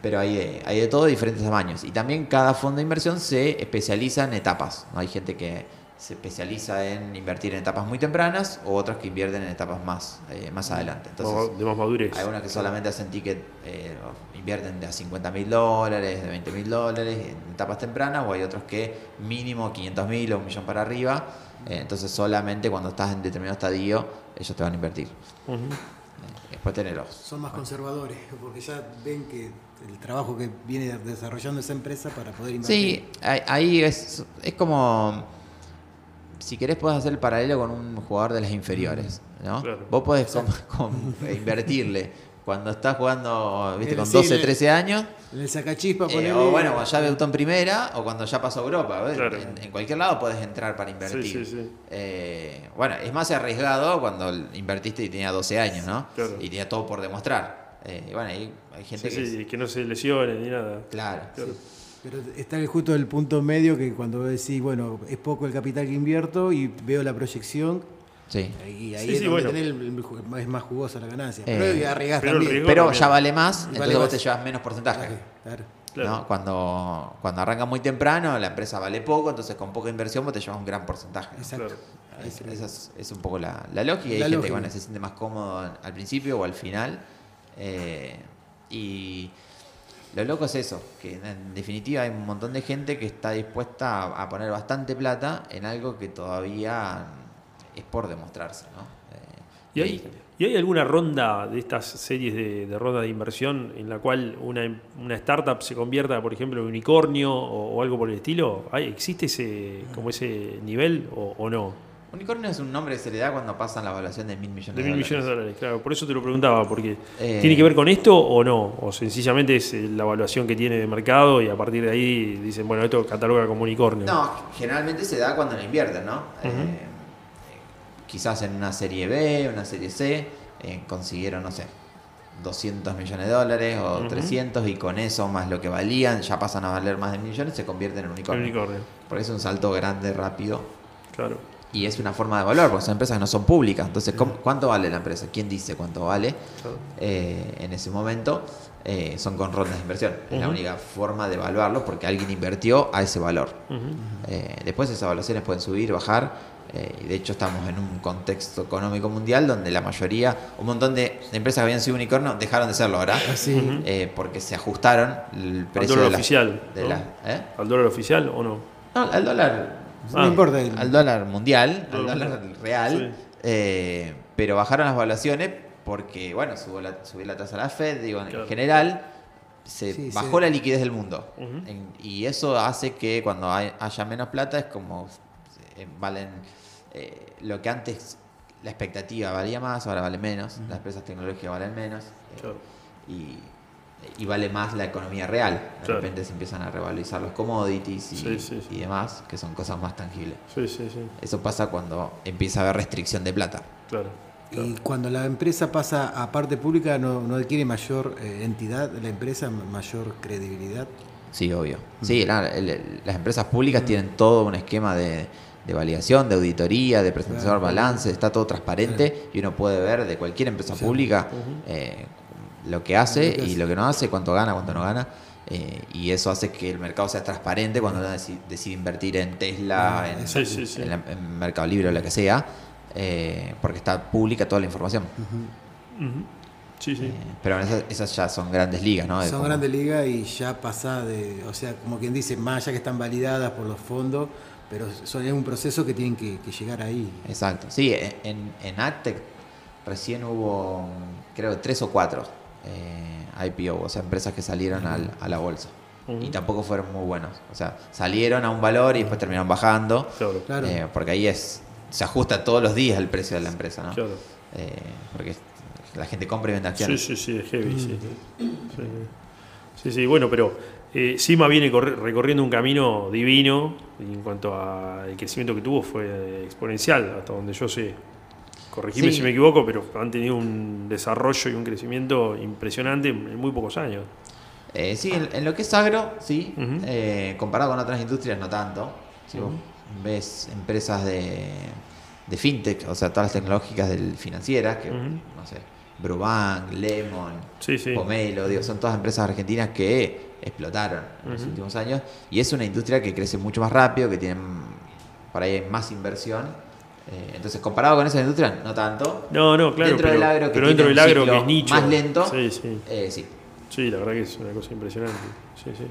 Speaker 3: pero hay de, hay de todo diferentes tamaños. Y también cada fondo de inversión se especializa en etapas. ¿no? Hay gente que se especializa en invertir en etapas muy tempranas o otros que invierten en etapas más, eh, más adelante. Entonces,
Speaker 2: de más madurez.
Speaker 3: hay unos que solamente hacen ticket, eh, invierten de a 50 mil dólares, de 20 mil dólares en etapas tempranas, o hay otros que mínimo 500 mil o un millón para arriba. Eh, entonces solamente cuando estás en determinado estadio, ellos te van a invertir.
Speaker 2: Ujú.
Speaker 3: Eh, después tenerlos.
Speaker 4: Son más conservadores, porque ya ven que el trabajo que viene desarrollando esa empresa para poder invertir.
Speaker 3: Sí, ahí- ahí es, es como. Si querés, puedes hacer el paralelo con un jugador de las inferiores. ¿no?
Speaker 2: Claro.
Speaker 3: Vos podés invertirle cuando estás jugando viste,
Speaker 4: Eh,
Speaker 3: con
Speaker 4: sí,
Speaker 3: 12,
Speaker 4: le-
Speaker 3: 13 años.
Speaker 4: En el sacachispa,
Speaker 3: eh,
Speaker 4: ponele-
Speaker 3: o bueno, cuando ya debutó en primera o cuando ya pasó a Europa. En, en cualquier lado podés entrar para invertir.
Speaker 2: Sí, sí, sí.
Speaker 3: Eh, bueno, es más arriesgado cuando invertiste y tenía 12 años, ¿no?
Speaker 2: Claro.
Speaker 3: Y tenía todo por demostrar. Eh, y bueno, ahí hay gente
Speaker 2: Sí,
Speaker 3: que.
Speaker 2: sí, que no se lesione ni nada.
Speaker 3: Claro.
Speaker 2: Claro.
Speaker 4: Pero está justo el punto medio que cuando vos decís, bueno, es poco el capital que invierto y veo la proyección,
Speaker 3: Sí.
Speaker 4: y ahí
Speaker 2: Sí,
Speaker 4: es
Speaker 2: sí,
Speaker 4: donde
Speaker 2: bueno.
Speaker 4: tenés el- el- es más jugosa la ganancia.
Speaker 3: Eh,
Speaker 4: pero arriesgás
Speaker 2: pero el
Speaker 4: también.
Speaker 2: riesgo-
Speaker 3: Pero
Speaker 2: también.
Speaker 3: ya vale más,
Speaker 4: Vale
Speaker 3: entonces vos
Speaker 4: más.
Speaker 3: te llevas menos porcentaje.
Speaker 4: Claro, claro.
Speaker 2: Claro.
Speaker 3: ¿no? Cuando, cuando arranca muy temprano, la empresa vale poco, entonces con poca inversión vos te llevas un gran porcentaje. ¿no?
Speaker 4: Exacto.
Speaker 3: Eh, Esa es, es un poco la, la lógica. Y hay
Speaker 4: La
Speaker 3: gente
Speaker 4: lógica.
Speaker 3: que bueno, se siente más cómodo al principio o al final. Eh, y lo loco es eso, que en definitiva hay un montón de gente que está dispuesta a, a poner bastante plata en algo que todavía es por demostrarse. ¿no? Eh,
Speaker 2: ¿Y hay, ¿Y hay alguna ronda de estas series de, de ronda de inversión en la cual una, una startup se convierta, por ejemplo, en unicornio o, o algo por el estilo? ¿Hay, ¿Existe ese, como ese nivel o, o no?
Speaker 3: Unicornio es un nombre que se le da cuando pasan la evaluación de mil millones
Speaker 2: De
Speaker 3: de,
Speaker 2: mil millones de dólares, claro. Por eso te lo preguntaba, porque
Speaker 3: Eh,
Speaker 2: ¿tiene que ver con esto o no? O sencillamente es eh, la evaluación que tiene de mercado y a partir de ahí dicen, bueno, esto cataloga como unicornio.
Speaker 3: No, generalmente se da cuando lo invierten, ¿no? Eh, quizás en una serie B, una serie C, eh, consiguieron, no sé, 200 millones de dólares o
Speaker 2: Ujú.
Speaker 3: 300 y con eso más lo que valían ya pasan a valer más de mil millones, se convierten en unicornio.
Speaker 2: unicornio,
Speaker 3: Porque es un salto grande, rápido
Speaker 2: claro.
Speaker 3: y es una forma de evaluar, porque son empresas que no son públicas. Entonces, ¿cómo- ¿cuánto vale la empresa? ¿Quién dice cuánto vale?
Speaker 2: claro.
Speaker 3: eh, en ese momento eh, son con rondas de inversión. Es la única forma de evaluarlo porque alguien invirtió a ese valor. Eh, después esas evaluaciones pueden subir, bajar, Eh, y de hecho estamos en un contexto económico mundial donde la mayoría, un montón de empresas que habían sido unicornio dejaron de serlo ahora.
Speaker 4: Así.
Speaker 3: eh, porque se ajustaron el
Speaker 2: Al
Speaker 3: precio
Speaker 2: dólar
Speaker 3: de la-
Speaker 2: oficial.
Speaker 3: de
Speaker 2: ¿no?
Speaker 3: la- ¿eh?
Speaker 2: ¿Al dólar oficial o no?
Speaker 3: No, al dólar
Speaker 4: No
Speaker 2: Ah.
Speaker 4: importa. el-
Speaker 3: al dólar mundial, al
Speaker 2: Dólar
Speaker 3: dólar real,
Speaker 2: Sí.
Speaker 3: eh, pero bajaron las valuaciones porque, bueno, subió la, subió la tasa de la Fed, digo, en general se
Speaker 4: Sí,
Speaker 3: bajó
Speaker 4: sí.
Speaker 3: la liquidez del mundo. En- y eso hace que cuando hay- haya menos plata es como eh, valen eh, lo que antes la expectativa valía más, ahora vale menos, las empresas tecnológicas valen menos. eh,
Speaker 2: Claro.
Speaker 3: y, y vale más la economía real. De
Speaker 2: Claro.
Speaker 3: repente se empiezan a revalorizar los commodities y,
Speaker 2: Sí, sí, sí.
Speaker 3: y demás, que son cosas más tangibles.
Speaker 2: Sí, sí, sí.
Speaker 3: Eso pasa cuando empieza a haber restricción de plata.
Speaker 2: Claro. claro.
Speaker 4: Y cuando la empresa pasa a parte pública, no, no adquiere mayor eh, entidad, la empresa mayor credibilidad.
Speaker 3: Sí, obvio. Sí, la- el- las empresas públicas tienen todo un esquema de, de validación, de auditoría, de presentación de balance, está todo transparente y uno puede ver de cualquier empresa
Speaker 4: Sí.
Speaker 3: pública eh, lo que hace
Speaker 4: Lo que
Speaker 3: y lo que no hace, cuánto gana, cuánto no gana. eh, y eso hace que el mercado sea transparente cuando uno deci- decide invertir en Tesla,
Speaker 4: Ah,
Speaker 3: en,
Speaker 2: Sí, sí, sí.
Speaker 3: en la- en Mercado Libre o lo que sea, eh, porque está pública toda la información.
Speaker 2: Sí, sí.
Speaker 3: Eh, pero esas, esas ya son grandes ligas, ¿no? De
Speaker 4: Son
Speaker 3: como-
Speaker 4: grandes ligas y ya pasa de, o sea, como quien dice, más allá que están validadas por los fondos, pero son, es un proceso que tienen que, que llegar ahí.
Speaker 3: Exacto. Sí, en, en Actec recién hubo, creo, tres o cuatro eh, IPO, o sea, empresas que salieron al- a la bolsa. Y tampoco fueron muy buenos. O sea, salieron a un valor y después terminaron bajando.
Speaker 2: Claro.
Speaker 4: Claro.
Speaker 3: eh, porque ahí es se ajusta todos los días el precio de la empresa, ¿no?
Speaker 2: Claro.
Speaker 3: Eh, porque la gente compra y vende
Speaker 2: Sí,
Speaker 3: acciones.
Speaker 2: sí, sí, es heavy, sí. Sí, sí, sí, bueno, pero eh, Sima viene recorriendo un camino divino en cuanto al crecimiento que tuvo fue exponencial, hasta donde yo sé. Corregime
Speaker 3: Sí.
Speaker 2: si me equivoco, pero han tenido un desarrollo y un crecimiento impresionante en muy pocos años.
Speaker 3: Eh, sí, en, en lo que es agro, sí. Eh, comparado con otras industrias, no tanto. Si vos ves empresas de, de fintech, o sea, todas las tecnológicas del financieras, que, no sé, Brubank, Lemon,
Speaker 2: Sí, sí.
Speaker 3: Pomelo, digo, son todas empresas argentinas que explotaron en los últimos años. Y es una industria que crece mucho más rápido, que tienen por ahí más inversión. Eh, entonces, comparado con esa industria, no tanto.
Speaker 2: No, no, claro.
Speaker 3: Dentro
Speaker 2: pero,
Speaker 3: del agro que
Speaker 2: pero
Speaker 3: tiene
Speaker 2: dentro del agro que es nicho.
Speaker 3: más lento.
Speaker 2: Sí, sí.
Speaker 3: Eh, sí.
Speaker 2: Sí, la verdad que es una cosa impresionante. Sí, sí.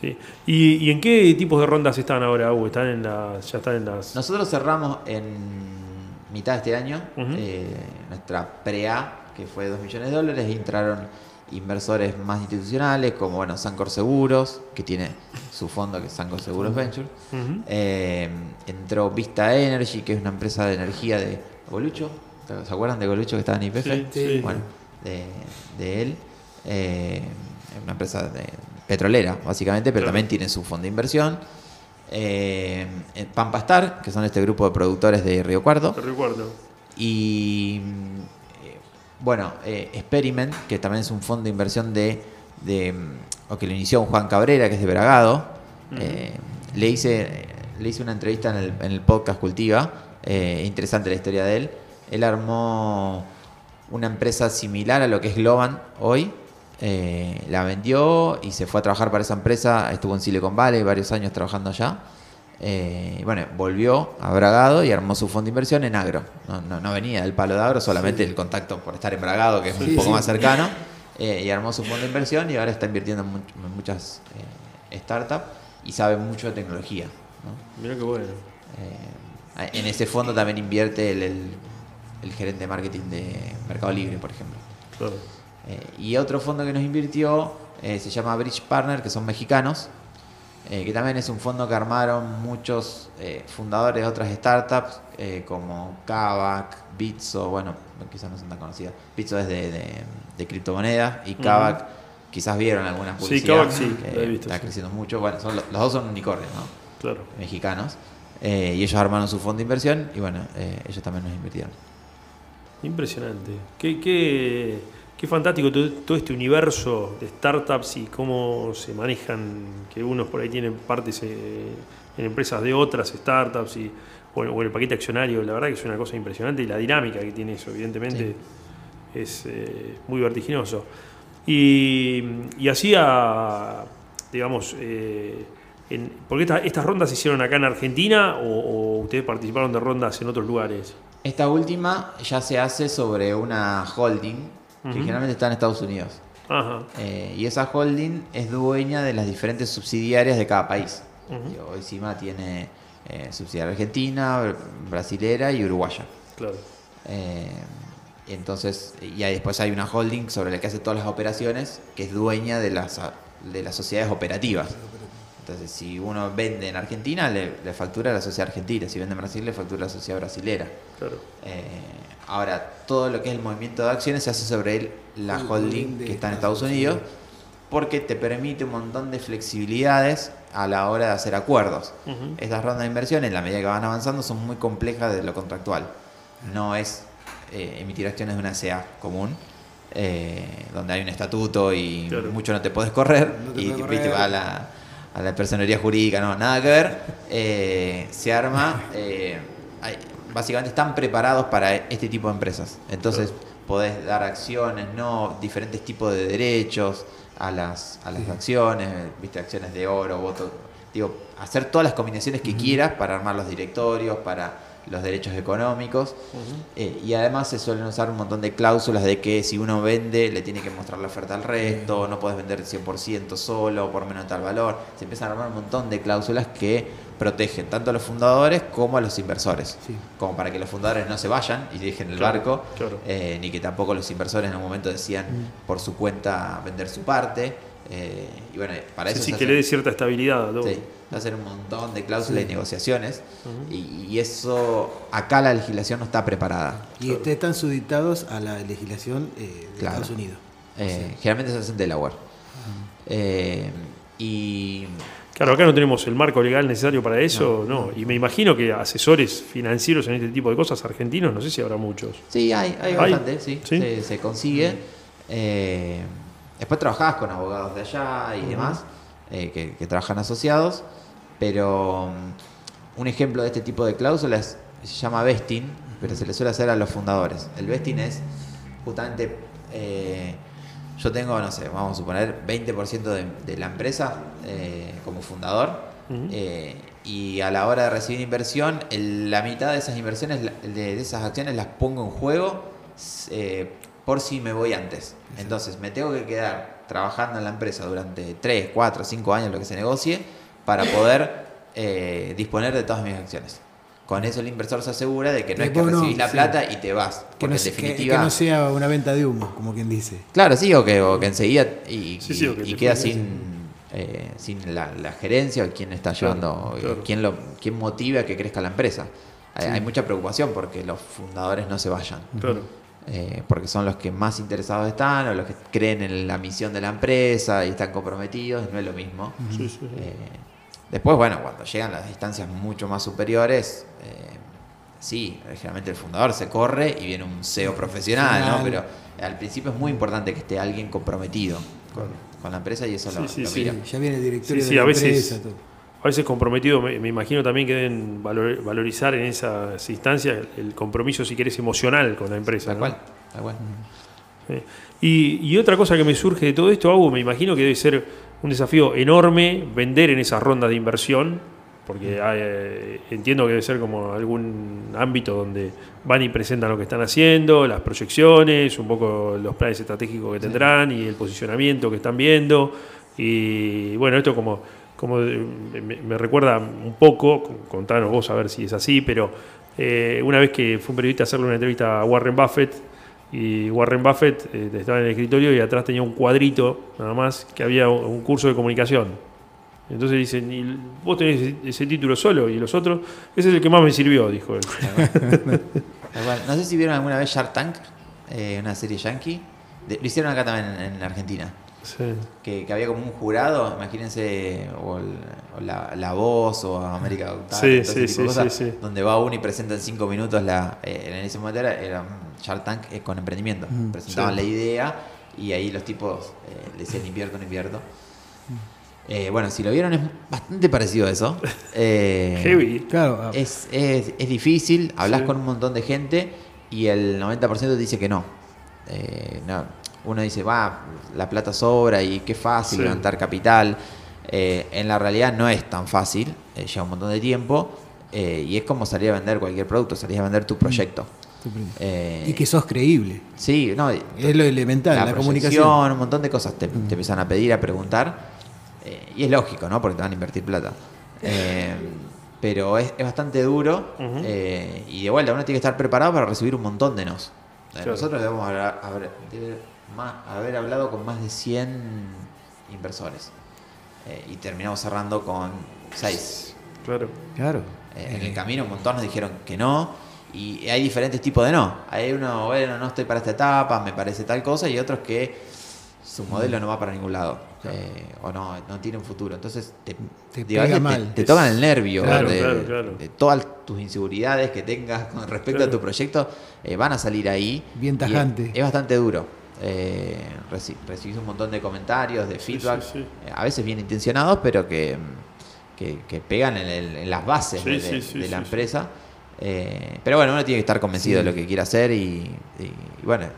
Speaker 2: Sí. ¿Y, y en qué tipos de rondas están ahora, Hugo? ¿Están en las, ya están en las...
Speaker 3: Nosotros cerramos en mitad de este año
Speaker 2: Ujú.
Speaker 3: eh, nuestra pre-A, que fue 2 millones de dólares, entraron inversores más institucionales, como bueno, Sancor Seguros, que tiene su fondo que es Sancor Seguros Ventures.
Speaker 2: Ujú.
Speaker 3: Eh, entró Vista Energy, que es una empresa de energía de Golucho. ¿Se acuerdan de Golucho que estaba en IPF?
Speaker 2: Sí, sí.
Speaker 3: Bueno, de, de él. Eh, es una empresa de- petrolera, básicamente, pero
Speaker 2: Claro.
Speaker 3: también tiene su fondo de inversión. Eh, Pampa Star, que son este grupo de productores de Río Cuarto.
Speaker 2: Te recuerdo.
Speaker 3: Y eh, bueno, eh, Experiment, que también es un fondo de inversión de, de, o que lo inició un Juan Cabrera, que es de Bragado. Eh, le, hice, le hice una entrevista en el, en el podcast Cultiva. eh, interesante la historia de él. Él armó una empresa similar a lo que es Globan hoy. Eh, la vendió y se fue a trabajar para esa empresa. Estuvo en Silicon Valley varios años trabajando allá. Eh, y bueno, volvió a Bragado y armó su fondo de inversión en agro. No, no- no venía del palo de agro, solamente el contacto por estar en Bragado, que es un poco
Speaker 4: sí.
Speaker 3: más cercano. Eh, y armó su fondo de inversión y ahora está invirtiendo en muchas eh, startups y sabe mucho de tecnología. ¿no?
Speaker 2: Mira qué bueno.
Speaker 3: Eh, en ese fondo también invierte el, el- el gerente de marketing de Mercado Libre, por ejemplo.
Speaker 2: Claro.
Speaker 3: Eh, y otro fondo que nos invirtió eh, se llama Bridge Partner, que son mexicanos, eh, que también es un fondo que armaron muchos fundadores de otras startups, como Kavak, Bitso, bueno, quizás no son tan conocidas. Bitso es de, de, de criptomonedas y Kavak quizás vieron algunas
Speaker 2: Sí,
Speaker 3: publicidades.
Speaker 2: Kavak sí,
Speaker 3: que
Speaker 2: la he visto,
Speaker 3: Está
Speaker 2: sí.
Speaker 3: creciendo mucho. Bueno, son los, dos son unicornios, ¿no?
Speaker 2: Claro.
Speaker 3: Mexicanos. Y ellos armaron su fondo de inversión y bueno, ellos también nos invirtieron.
Speaker 2: Impresionante. Qué, qué, qué fantástico todo, todo este universo de startups y cómo se manejan, que unos por ahí tienen partes eh, en empresas de otras startups y o, o el paquete accionario. La verdad que es una cosa impresionante y la dinámica que tiene eso, evidentemente, es eh, muy vertiginoso. Y, y hacía, digamos, eh, en- porque esta- estas rondas se hicieron acá en Argentina o, o ustedes participaron de rondas en otros lugares.
Speaker 3: Esta última ya se hace sobre una holding que
Speaker 2: Ujú.
Speaker 3: generalmente está en Estados Unidos. Eh, y esa holding es dueña de las diferentes subsidiarias de cada país.
Speaker 2: Ujú.
Speaker 3: Digo, Hoy CIMA tiene eh, subsidiaria argentina, br- brasilera y uruguaya.
Speaker 2: Claro.
Speaker 3: Eh, y entonces, y ahí después hay una holding sobre la que hace todas las operaciones, que es dueña de las, de las sociedades operativas. Entonces, si uno vende en Argentina, le, le factura a la sociedad argentina. Si vende en Brasil, le factura a la sociedad brasilera.
Speaker 2: Claro.
Speaker 3: Eh, ahora, todo lo que es el movimiento de acciones se hace sobre el- la
Speaker 4: El
Speaker 3: holding que está en
Speaker 4: Estados
Speaker 3: Unidos,
Speaker 4: Unidos.
Speaker 3: porque te permite un montón de flexibilidades a la hora de hacer acuerdos.
Speaker 2: Ujú.
Speaker 3: Estas rondas de inversión, en la medida que van avanzando, son muy complejas de lo contractual. No es eh, emitir acciones de una SA común, eh, donde hay un estatuto y
Speaker 2: Claro.
Speaker 3: mucho no te puedes correr,
Speaker 4: No te
Speaker 3: y
Speaker 4: correr.
Speaker 3: va a la, a la personería jurídica, no, nada que ver. Eh, se arma, eh, hay- básicamente están preparados para este tipo de empresas. Entonces podés dar acciones, no diferentes tipos de derechos a las, a las acciones, viste, acciones de oro, voto, digo, hacer todas las combinaciones que quieras para armar los directorios, para los derechos económicos. Eh, y además se suelen usar un montón de cláusulas de que si uno vende le tiene que mostrar la oferta al resto, no puedes vender 100% solo por menos de tal valor. Se empiezan a armar un montón de cláusulas que protegen tanto a los fundadores como a los inversores.
Speaker 4: Sí.
Speaker 3: Como para que los fundadores no se vayan y dejen el
Speaker 2: Claro,
Speaker 3: barco,
Speaker 2: claro.
Speaker 3: eh, ni que tampoco los inversores en un momento decían por su cuenta vender su parte. eh, y bueno, para
Speaker 2: Sí,
Speaker 3: eso
Speaker 2: sí, que le dé cierta estabilidad todo.
Speaker 3: Sí, hacer un montón de cláusulas
Speaker 4: Sí.
Speaker 3: y negociaciones. Y, y eso, acá la legislación no está preparada.
Speaker 4: Y ustedes están suditados a la legislación eh, de
Speaker 3: Claro.
Speaker 4: Estados Unidos.
Speaker 3: Eh, Generalmente se hace en Delaware. Eh, y
Speaker 2: Claro, acá no tenemos el marco legal necesario para eso, no. Y me imagino que asesores financieros en este tipo de cosas argentinos, no sé si habrá muchos.
Speaker 3: sí, hay, hay
Speaker 2: ¿Hay?
Speaker 3: bastante, sí,
Speaker 2: ¿Sí?
Speaker 3: Se, se consigue. Eh, después trabajás con abogados de allá y demás, eh, que, que trabajan asociados, pero mm, un ejemplo de este tipo de cláusulas se llama vesting, pero se le suele hacer a los fundadores. El vesting es justamente, eh, yo tengo, no sé, vamos a suponer 20% de, de la empresa eh, como fundador. Eh, y a la hora de recibir inversión, el- la mitad de esas inversiones, de, esas acciones las pongo en juego por si me voy antes. Entonces me tengo que quedar trabajando en la empresa durante 3, 4, 5 años, lo que se negocie, para poder eh, disponer de todas mis acciones. Con eso el inversor se asegura de que no es que
Speaker 4: no,
Speaker 3: recibís la
Speaker 4: sí.
Speaker 3: plata y te vas.
Speaker 4: Que
Speaker 3: Porque
Speaker 4: no,
Speaker 3: en
Speaker 4: se- que-
Speaker 3: definitiva...
Speaker 4: que no sea una venta de humo, como quien dice.
Speaker 3: Claro, sí, o que, o que enseguida y,
Speaker 2: Sí, sí,
Speaker 3: y-
Speaker 2: o que
Speaker 3: y
Speaker 2: te
Speaker 3: queda sin, eh, sin la, la gerencia o quién está llevando, eh,
Speaker 2: claro.
Speaker 3: quién, lo, quién motiva a que crezca la empresa. Hay mucha preocupación porque los fundadores no se vayan,
Speaker 2: Claro.
Speaker 3: eh, porque son los que más interesados están o los que creen en la misión de la empresa y están comprometidos, no es lo mismo.
Speaker 2: Sí, sí, sí.
Speaker 3: Eh, después, bueno, cuando llegan las distancias mucho más superiores, eh, sí, generalmente el fundador se corre y viene un CEO profesional, ¿no? Pero al principio es muy importante que esté alguien comprometido con, con la empresa y eso lo,
Speaker 2: Sí, sí,
Speaker 3: lo
Speaker 2: sí.
Speaker 3: mira.
Speaker 4: Ya viene el directorio
Speaker 2: Sí,
Speaker 4: de
Speaker 2: sí,
Speaker 4: la
Speaker 2: a veces-
Speaker 4: empresa. todo.
Speaker 2: A veces comprometido, me, me imagino también que deben valor- valorizar en esas instancias el compromiso, si querés, emocional con la empresa.
Speaker 3: Tal
Speaker 2: ¿no?
Speaker 3: cual, tal cual.
Speaker 2: Sí. Y, y otra cosa que me surge de todo esto, Agu, me imagino que debe ser un desafío enorme vender en esas rondas de inversión, porque hay, eh, entiendo que debe ser como algún ámbito donde van y presentan lo que están haciendo, las proyecciones, un poco los planes estratégicos que tendrán y el posicionamiento que están viendo. Y bueno, esto como, como me, me recuerda un poco, contanos vos a ver si es así, pero eh, una vez que fue un periodista a hacerle una entrevista a Warren Buffett, y Warren Buffett eh, estaba en el escritorio y atrás tenía un cuadrito, nada más, que había un curso de comunicación. Entonces dicen, ¿y vos tenés ese, título solo? ¿Y los otros? Ese es el que más me sirvió, dijo él.
Speaker 3: No sé si vieron alguna vez Shark Tank, eh, una serie yankee. Lo hicieron acá también en, en Argentina.
Speaker 2: Sí.
Speaker 3: Que, que había como un jurado, imagínense, o, el- o la, la Voz o América
Speaker 2: Sí,
Speaker 3: donde va uno y presenta en cinco minutos la. eh, en ese momento era, era Shark Tank eh, con emprendimiento.
Speaker 4: Mm,
Speaker 3: Presentaban
Speaker 2: sí.
Speaker 3: la idea y ahí los tipos eh, le decían invierto, no invierto. Eh, bueno, si lo vieron es bastante parecido a eso. Eh,
Speaker 2: Heavy.
Speaker 4: Claro, ah,
Speaker 3: es, es, es difícil, hablas
Speaker 2: Sí.
Speaker 3: con un montón de gente y el 90% te dice que no. Eh, no. Uno dice, va, la plata sobra y qué fácil
Speaker 2: Sí.
Speaker 3: levantar capital. Eh, en la realidad no es tan fácil, eh, lleva un montón de tiempo eh, y es como salir a vender cualquier producto, salir a vender tu proyecto. Eh,
Speaker 4: Y que sos creíble.
Speaker 3: Sí, no,
Speaker 4: Es lo elemental, la,
Speaker 3: proyección,
Speaker 4: comunicación.
Speaker 3: un montón de cosas te, te empiezan a pedir, a preguntar. eh, y es lógico, ¿no? Porque te van a invertir plata. Eh, pero es, es bastante duro. Eh, y de vuelta, uno tiene que estar preparado para recibir un montón de nos. Eh,
Speaker 2: Claro.
Speaker 3: Nosotros debemos haber, haber- más- haber hablado con más de 100 inversores. Eh, y terminamos cerrando con 6.
Speaker 2: Claro.
Speaker 4: Claro.
Speaker 3: Eh, en el camino un montón nos dijeron que no. Y hay diferentes tipos de no. Hay uno, bueno, no estoy para esta etapa, me parece tal cosa, y otros que su modelo no va para ningún lado. eh, o no, no tiene un futuro. Entonces te,
Speaker 4: Te
Speaker 3: digo,
Speaker 4: pega
Speaker 3: te-
Speaker 4: mal.
Speaker 3: te, tocan el nervio
Speaker 2: Claro,
Speaker 3: de,
Speaker 2: claro, claro.
Speaker 3: de todas tus inseguridades que tengas con respecto a tu proyecto, eh, van a salir ahí.
Speaker 4: Bien
Speaker 3: es-
Speaker 4: tajante.
Speaker 3: Es, bastante duro. Eh, reci- recibís un montón de comentarios, de feedback,
Speaker 2: sí, sí.
Speaker 3: eh, a veces bien intencionados, pero que, que, que pegan en, el- en las bases
Speaker 2: Sí,
Speaker 3: de,
Speaker 2: sí, sí,
Speaker 3: de la
Speaker 2: sí,
Speaker 3: empresa. Eh, pero bueno, uno tiene que estar convencido de lo que quiere hacer y, y- y bueno, eh,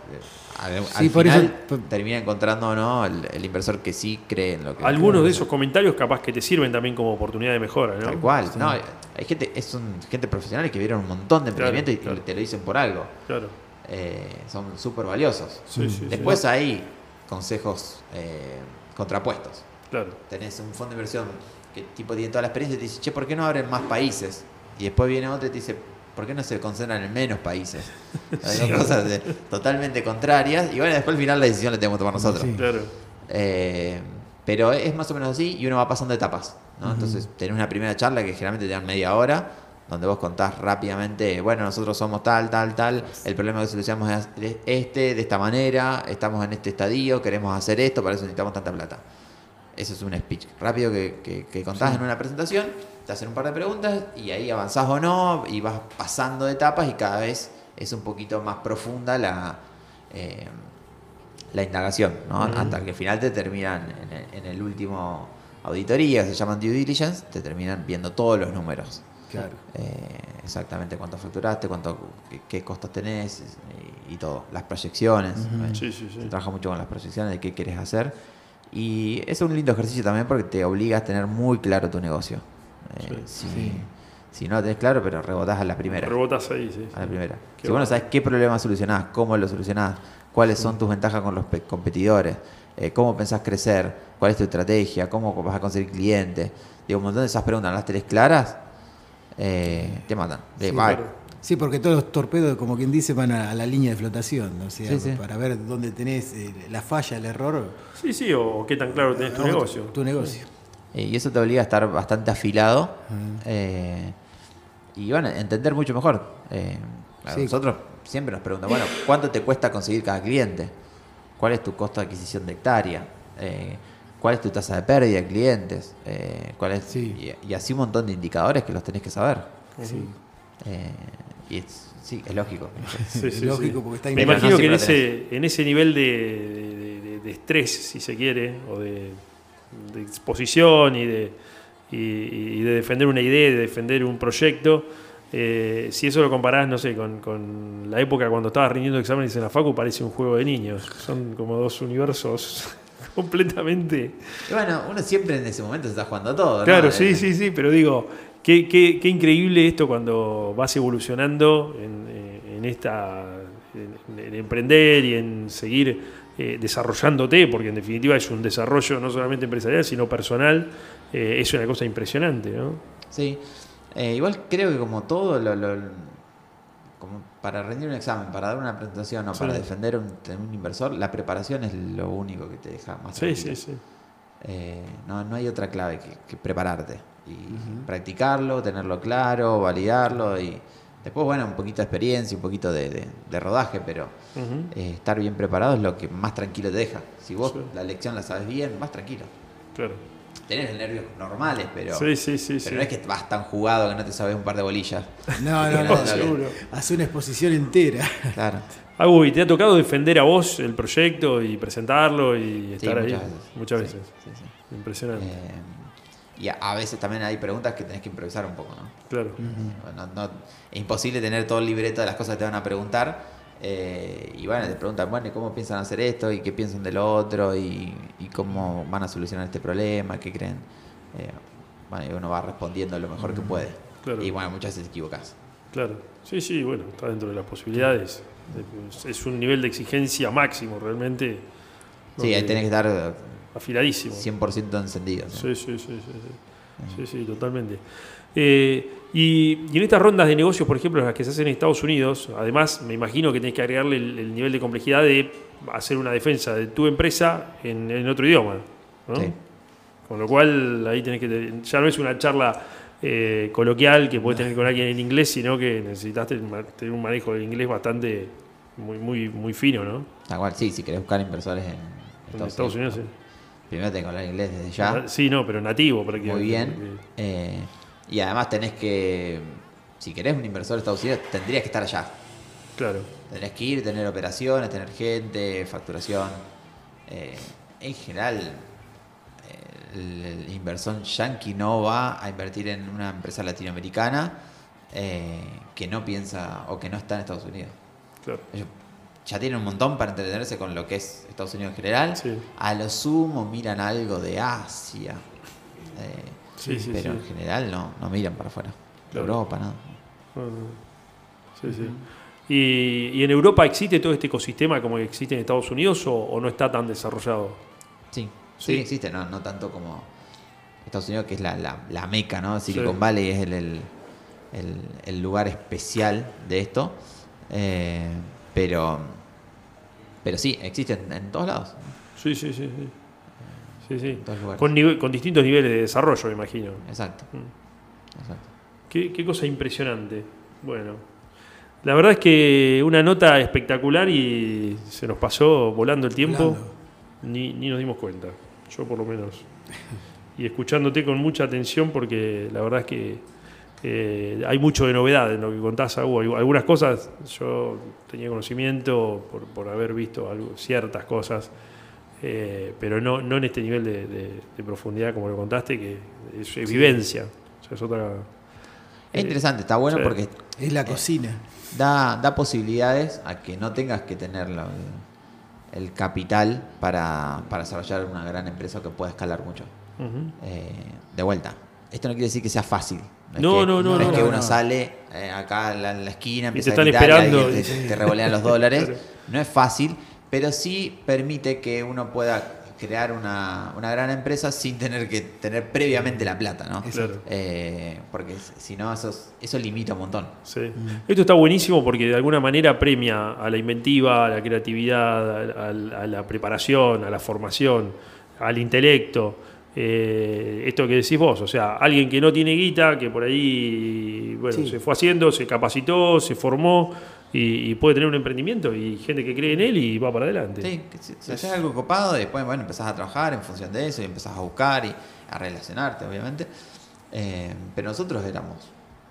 Speaker 3: al, al
Speaker 4: Sí, por
Speaker 3: final
Speaker 4: eso-
Speaker 3: termina encontrando o no el, el inversor que sí cree en lo que
Speaker 2: Algunos de esos comentarios capaz que te sirven también como oportunidad de mejora, ¿no?
Speaker 3: Tal cual. No, hay gente, es un, gente profesional que vieron un montón de
Speaker 2: Claro,
Speaker 3: emprendimiento y
Speaker 2: claro.
Speaker 3: te lo dicen por algo.
Speaker 2: Claro.
Speaker 3: Eh, son súper valiosos.
Speaker 2: Sí, sí,
Speaker 3: Después
Speaker 2: sí.
Speaker 3: hay consejos eh, contrapuestos.
Speaker 2: Claro.
Speaker 3: Tenés un fondo de inversión que tipo tiene toda la experiencia y te dice, che, ¿por qué no abren más países? Y después viene otro y te dice, ¿por qué no se concentran en menos países? Hay dos cosas de- totalmente contrarias. Y bueno, después al final la decisión la tenemos que tomar nosotros.
Speaker 2: Claro.
Speaker 3: Eh, pero es más o menos así y uno va pasando etapas. ¿no? Entonces tenés una primera charla que generalmente te dan media hora, donde vos contás rápidamente, bueno, nosotros somos tal, tal, tal, el problema que solucionamos es este, de esta manera, estamos en este estadio, queremos hacer esto, para eso necesitamos tanta plata. Eso es un speech rápido que, que- que contás en una presentación, te hacen un par de preguntas y ahí avanzás o no y vas pasando de etapas y cada vez es un poquito más profunda la, eh, la indagación, ¿no? Hasta que al final te terminan en el, en el último auditoría, se llaman due diligence, te terminan viendo todos los números.
Speaker 4: Claro.
Speaker 3: Eh, exactamente cuánto facturaste, cuánto, qué, qué costos tenés y, y todo, las proyecciones. eh,
Speaker 2: Sí, sí, sí.
Speaker 3: se trabaja mucho con las proyecciones de qué quieres hacer. Y es un lindo ejercicio también porque te obliga a tener muy claro tu negocio. Eh, si,
Speaker 4: Sí.
Speaker 3: si no lo tenés claro, pero rebotás a la primera.
Speaker 2: Rebotas ahí, sí.
Speaker 3: A la primera.
Speaker 2: Qué
Speaker 3: si vos no
Speaker 2: bueno.
Speaker 3: sabes qué problema solucionás, cómo lo solucionás, cuáles son tus ventajas con los pe- competidores, eh, cómo pensás crecer, cuál es tu estrategia, cómo vas a conseguir clientes. Digo, un montón de esas preguntas, ¿no las tenés claras? Eh, te matan.
Speaker 4: Sí. Sí, porque todos los torpedos, como quien dice, van a, a la línea de flotación. O sea,
Speaker 3: Sí, sí.
Speaker 4: para ver dónde tenés eh, la falla, el error.
Speaker 2: Sí, sí, o qué tan claro tenés tu
Speaker 4: o
Speaker 2: negocio.
Speaker 4: Tu negocio.
Speaker 3: Eh, y eso te obliga a estar bastante afilado eh, y bueno, entender mucho mejor. Eh. Nosotros siempre nos preguntan, bueno, ¿cuánto te cuesta conseguir cada cliente? ¿Cuál es tu costo de adquisición de hectárea? ¿Cuál es tu tasa de pérdida de clientes? Eh, ¿cuál es,
Speaker 4: Sí.
Speaker 3: y, y así un montón de indicadores que los tenés que saber.
Speaker 4: Sí.
Speaker 3: Eh, y es, sí, es lógico.
Speaker 2: Sí,
Speaker 4: Es
Speaker 2: sí,
Speaker 4: lógico
Speaker 2: sí.
Speaker 4: porque está
Speaker 2: Me
Speaker 3: no
Speaker 2: imagino que en ese, en ese nivel de, de- de- de estrés, si se quiere, o de, de exposición y de, y, y de defender una idea, de defender un proyecto, eh, si eso lo comparás, no sé, con, con la época cuando estabas rindiendo exámenes en la Facu, parece un juego de niños. Son como dos universos completamente...
Speaker 3: Y bueno, uno siempre en ese momento se está jugando todo. ¿no?
Speaker 2: Claro,
Speaker 3: Eh,
Speaker 2: sí, sí, sí, pero digo, qué, qué- qué increíble esto cuando vas evolucionando en, eh, en esta en, en emprender y en seguir eh, desarrollándote, porque en definitiva es un desarrollo no solamente empresarial, sino personal, eh, es una cosa impresionante, ¿no?
Speaker 3: Sí, Eh, igual creo que como todo, lo, lo- para rendir un examen, para dar una presentación o para defender un, un inversor, la preparación es lo único que te deja más
Speaker 2: Sí,
Speaker 3: tranquilo.
Speaker 2: sí, sí.
Speaker 3: Eh, no, no hay otra clave que, que prepararte y practicarlo, tenerlo claro, validarlo y después, bueno, un poquito de experiencia, un poquito de, de- de rodaje, pero eh, estar bien preparado es lo que más tranquilo te deja. Si vos
Speaker 2: Sí.
Speaker 3: la lección la sabes bien, vas tranquilo.
Speaker 2: Claro.
Speaker 3: Tenés nervios normales, pero...
Speaker 2: Sí, sí, sí.
Speaker 3: Pero
Speaker 2: sí.
Speaker 3: no es que vas tan jugado que no te sabes un par de bolillas.
Speaker 4: No, no,
Speaker 3: Sí,
Speaker 4: no.
Speaker 3: no,
Speaker 2: seguro.
Speaker 4: Hace una exposición entera.
Speaker 3: Claro.
Speaker 2: Agu, ¿y te ha tocado defender a vos el proyecto y presentarlo y
Speaker 3: Sí,
Speaker 2: estar ahí?
Speaker 3: muchas veces.
Speaker 2: Muchas
Speaker 3: Sí,
Speaker 2: veces.
Speaker 3: sí, sí.
Speaker 2: Impresionante.
Speaker 3: Eh, y a, a veces también hay preguntas que tenés que improvisar un poco, ¿no?
Speaker 2: claro.
Speaker 3: No- es imposible tener todo el libreto de las cosas que te van a preguntar. Eh, y bueno, te preguntan, bueno, ¿y cómo piensan hacer esto? ¿Y qué piensan de lo otro? ¿Y, y cómo van a solucionar este problema? ¿Qué creen? Eh, bueno, y uno va respondiendo lo mejor que puede.
Speaker 2: Claro.
Speaker 3: Y bueno, muchas veces te equivocas.
Speaker 2: Claro. Sí, sí, bueno, está dentro de las posibilidades. Es- un nivel de exigencia máximo, realmente.
Speaker 3: Sí, ahí tenés que estar
Speaker 2: Afiladísimo.
Speaker 3: 100% encendido. ¿sí?
Speaker 2: Sí, sí, sí, sí, sí. Sí, sí, totalmente. Eh, y, y en estas rondas de negocios, por ejemplo, las que se hacen en Estados Unidos, además me imagino que tenés que agregarle el, el nivel de complejidad de hacer una defensa de tu empresa en, en otro idioma. ¿no?
Speaker 3: Sí.
Speaker 2: Con lo cual ahí tenés que. Ya no es una charla eh, coloquial que puedes tener con alguien en inglés, sino que necesitas tener un manejo del inglés bastante. Muy, muy, muy fino, ¿no?
Speaker 3: Tal cual, sí, si querés buscar inversores en
Speaker 2: En
Speaker 3: Estados, Unidos.
Speaker 2: Unidos, sí.
Speaker 3: Primero tenés que hablar inglés desde ya.
Speaker 2: Sí, no, pero nativo prácticamente.
Speaker 3: Muy bien. Eh, y además tenés que, si querés un inversor de Estados Unidos, tendrías que estar allá.
Speaker 2: Claro.
Speaker 3: Tendrías que ir, tener operaciones, tener gente, facturación. Eh, en general, el, el inversor yankee no va a invertir en una empresa latinoamericana eh, que no piensa o que no está en Estados Unidos.
Speaker 2: Claro.
Speaker 3: Ellos ya tienen un montón para entretenerse con lo que es Estados Unidos en general.
Speaker 2: Sí.
Speaker 3: A lo sumo miran algo de Asia. Eh,
Speaker 2: Sí, sí,
Speaker 3: pero
Speaker 2: sí.
Speaker 3: en general no, no miran para afuera.
Speaker 2: Claro.
Speaker 3: Europa, nada.
Speaker 2: No. Sí, sí. ¿Y, y en Europa existe todo este ecosistema como que existe en Estados Unidos o, o no está tan desarrollado?
Speaker 3: Sí,
Speaker 2: Sí.
Speaker 3: existe, no, no tanto como Estados Unidos, que es la, la, la meca, ¿no? Silicon. Valley es el, el, el- el lugar especial de esto. Eh, pero, pero sí, existe en, en todos lados.
Speaker 2: Sí, sí, sí. Sí. Sí, sí.
Speaker 3: En todos lugares.
Speaker 2: Con, nive- con distintos niveles de desarrollo, me imagino.
Speaker 3: Exacto,
Speaker 2: Mm.
Speaker 3: exacto.
Speaker 2: Qué, qué cosa impresionante. Bueno, la verdad es que una nota espectacular y se nos pasó volando el tiempo.
Speaker 4: Volando.
Speaker 2: Ni, ni nos dimos cuenta. Yo por lo menos. Y escuchándote con mucha atención porque la verdad es que eh, hay mucho de novedad en lo que contás, Algunas cosas yo tenía conocimiento por, por haber visto algo- ciertas cosas, eh, pero no, no en este nivel de, de- de profundidad como lo contaste, que es evidencia. O sea, es otra...
Speaker 3: Es interesante, está bueno
Speaker 2: sí.
Speaker 3: porque
Speaker 4: Es la cocina.
Speaker 3: da, da posibilidades a que no tengas que tener la- el, capital para, para desarrollar una gran empresa que pueda escalar mucho. Eh, de vuelta, esto no quiere decir que sea fácil. es
Speaker 2: No,
Speaker 3: que-
Speaker 2: no, no,
Speaker 3: es
Speaker 4: no,
Speaker 3: que
Speaker 4: no,
Speaker 3: uno
Speaker 4: no.
Speaker 3: sale eh, acá en la, en la esquina, empieza
Speaker 2: te
Speaker 3: a
Speaker 2: están
Speaker 3: gritar, y
Speaker 2: esperando.
Speaker 3: te, te revolean los dólares.
Speaker 2: Claro.
Speaker 3: No es fácil, pero sí permite que uno pueda crear una, una gran empresa sin tener que tener previamente la plata, ¿no?
Speaker 2: Claro.
Speaker 3: Eh, porque si no, eso, eso limita un montón.
Speaker 2: Sí. Esto está buenísimo porque de alguna manera premia a la inventiva, a la creatividad, a, a- a la preparación, a la formación, al intelecto. Eh, esto que decís vos, o sea, alguien que no tiene guita, que por ahí bueno,
Speaker 4: Sí.
Speaker 2: se fue haciendo, se capacitó, se formó y, y puede tener un emprendimiento y gente que cree en él y va para adelante.
Speaker 3: Sí, si, si haces algo copado, después bueno, empezás a trabajar en función de eso y empezás a buscar y a relacionarte, obviamente. Eh, pero nosotros éramos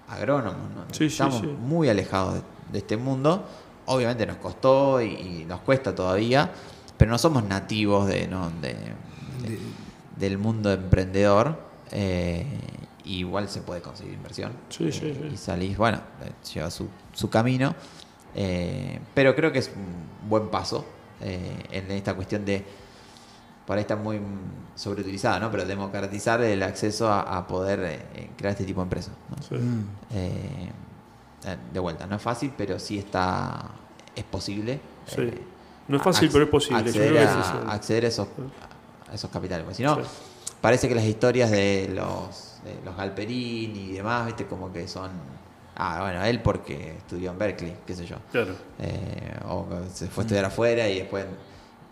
Speaker 3: agrónomos, ¿no?
Speaker 2: Sí,
Speaker 3: estamos
Speaker 2: sí.
Speaker 3: muy alejados de, de este mundo. Obviamente nos costó y, y nos cuesta todavía, pero no somos nativos de, ¿no? de- de- del mundo emprendedor. eh, igual se puede conseguir inversión.
Speaker 2: Sí, sí,
Speaker 3: eh,
Speaker 2: sí.
Speaker 3: Y salís, bueno, eh, lleva su, su camino. Eh, pero creo que es un buen paso eh, en esta cuestión de, por ahí está muy sobreutilizada, ¿no? Pero democratizar el acceso a, a poder eh, crear este tipo de empresas. ¿no?
Speaker 2: Sí.
Speaker 4: Mm.
Speaker 3: Eh, de vuelta, no es fácil, pero sí está, es posible.
Speaker 2: Sí. No es fácil, pero es posible.
Speaker 3: Acceder, a, acceder esos, a esos capitales. Porque si no,
Speaker 2: Sí.
Speaker 3: parece que las historias de los, de los Galperini y demás, viste, como que son. Ah, bueno, él porque estudió en Berkeley, qué sé yo.
Speaker 2: Claro.
Speaker 3: Eh, o se fue a estudiar afuera y después.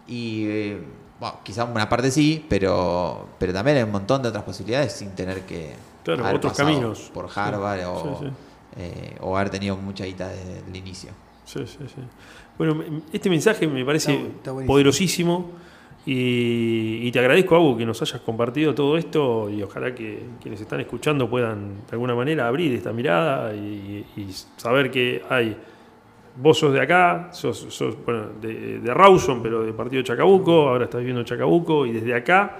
Speaker 3: Y. eh, bueno, quizá una parte sí, pero, pero también hay un montón de otras posibilidades sin tener que.
Speaker 2: Claro,
Speaker 3: haber
Speaker 2: otros caminos.
Speaker 3: Por
Speaker 2: Sí.
Speaker 3: Harvard o,
Speaker 2: Sí, sí.
Speaker 3: eh, o haber tenido mucha guita desde el inicio.
Speaker 2: Sí, sí, sí. Bueno, me- este mensaje me parece
Speaker 4: Está está
Speaker 2: poderosísimo y, y te agradezco, Agu, que nos hayas compartido todo esto y ojalá que quienes están escuchando puedan de alguna manera abrir esta mirada y, saber que hay. Vos sos de acá, sos, sos, bueno, de, de Rawson, pero de partido Chacabuco, ahora estás viviendo en Chacabuco y desde acá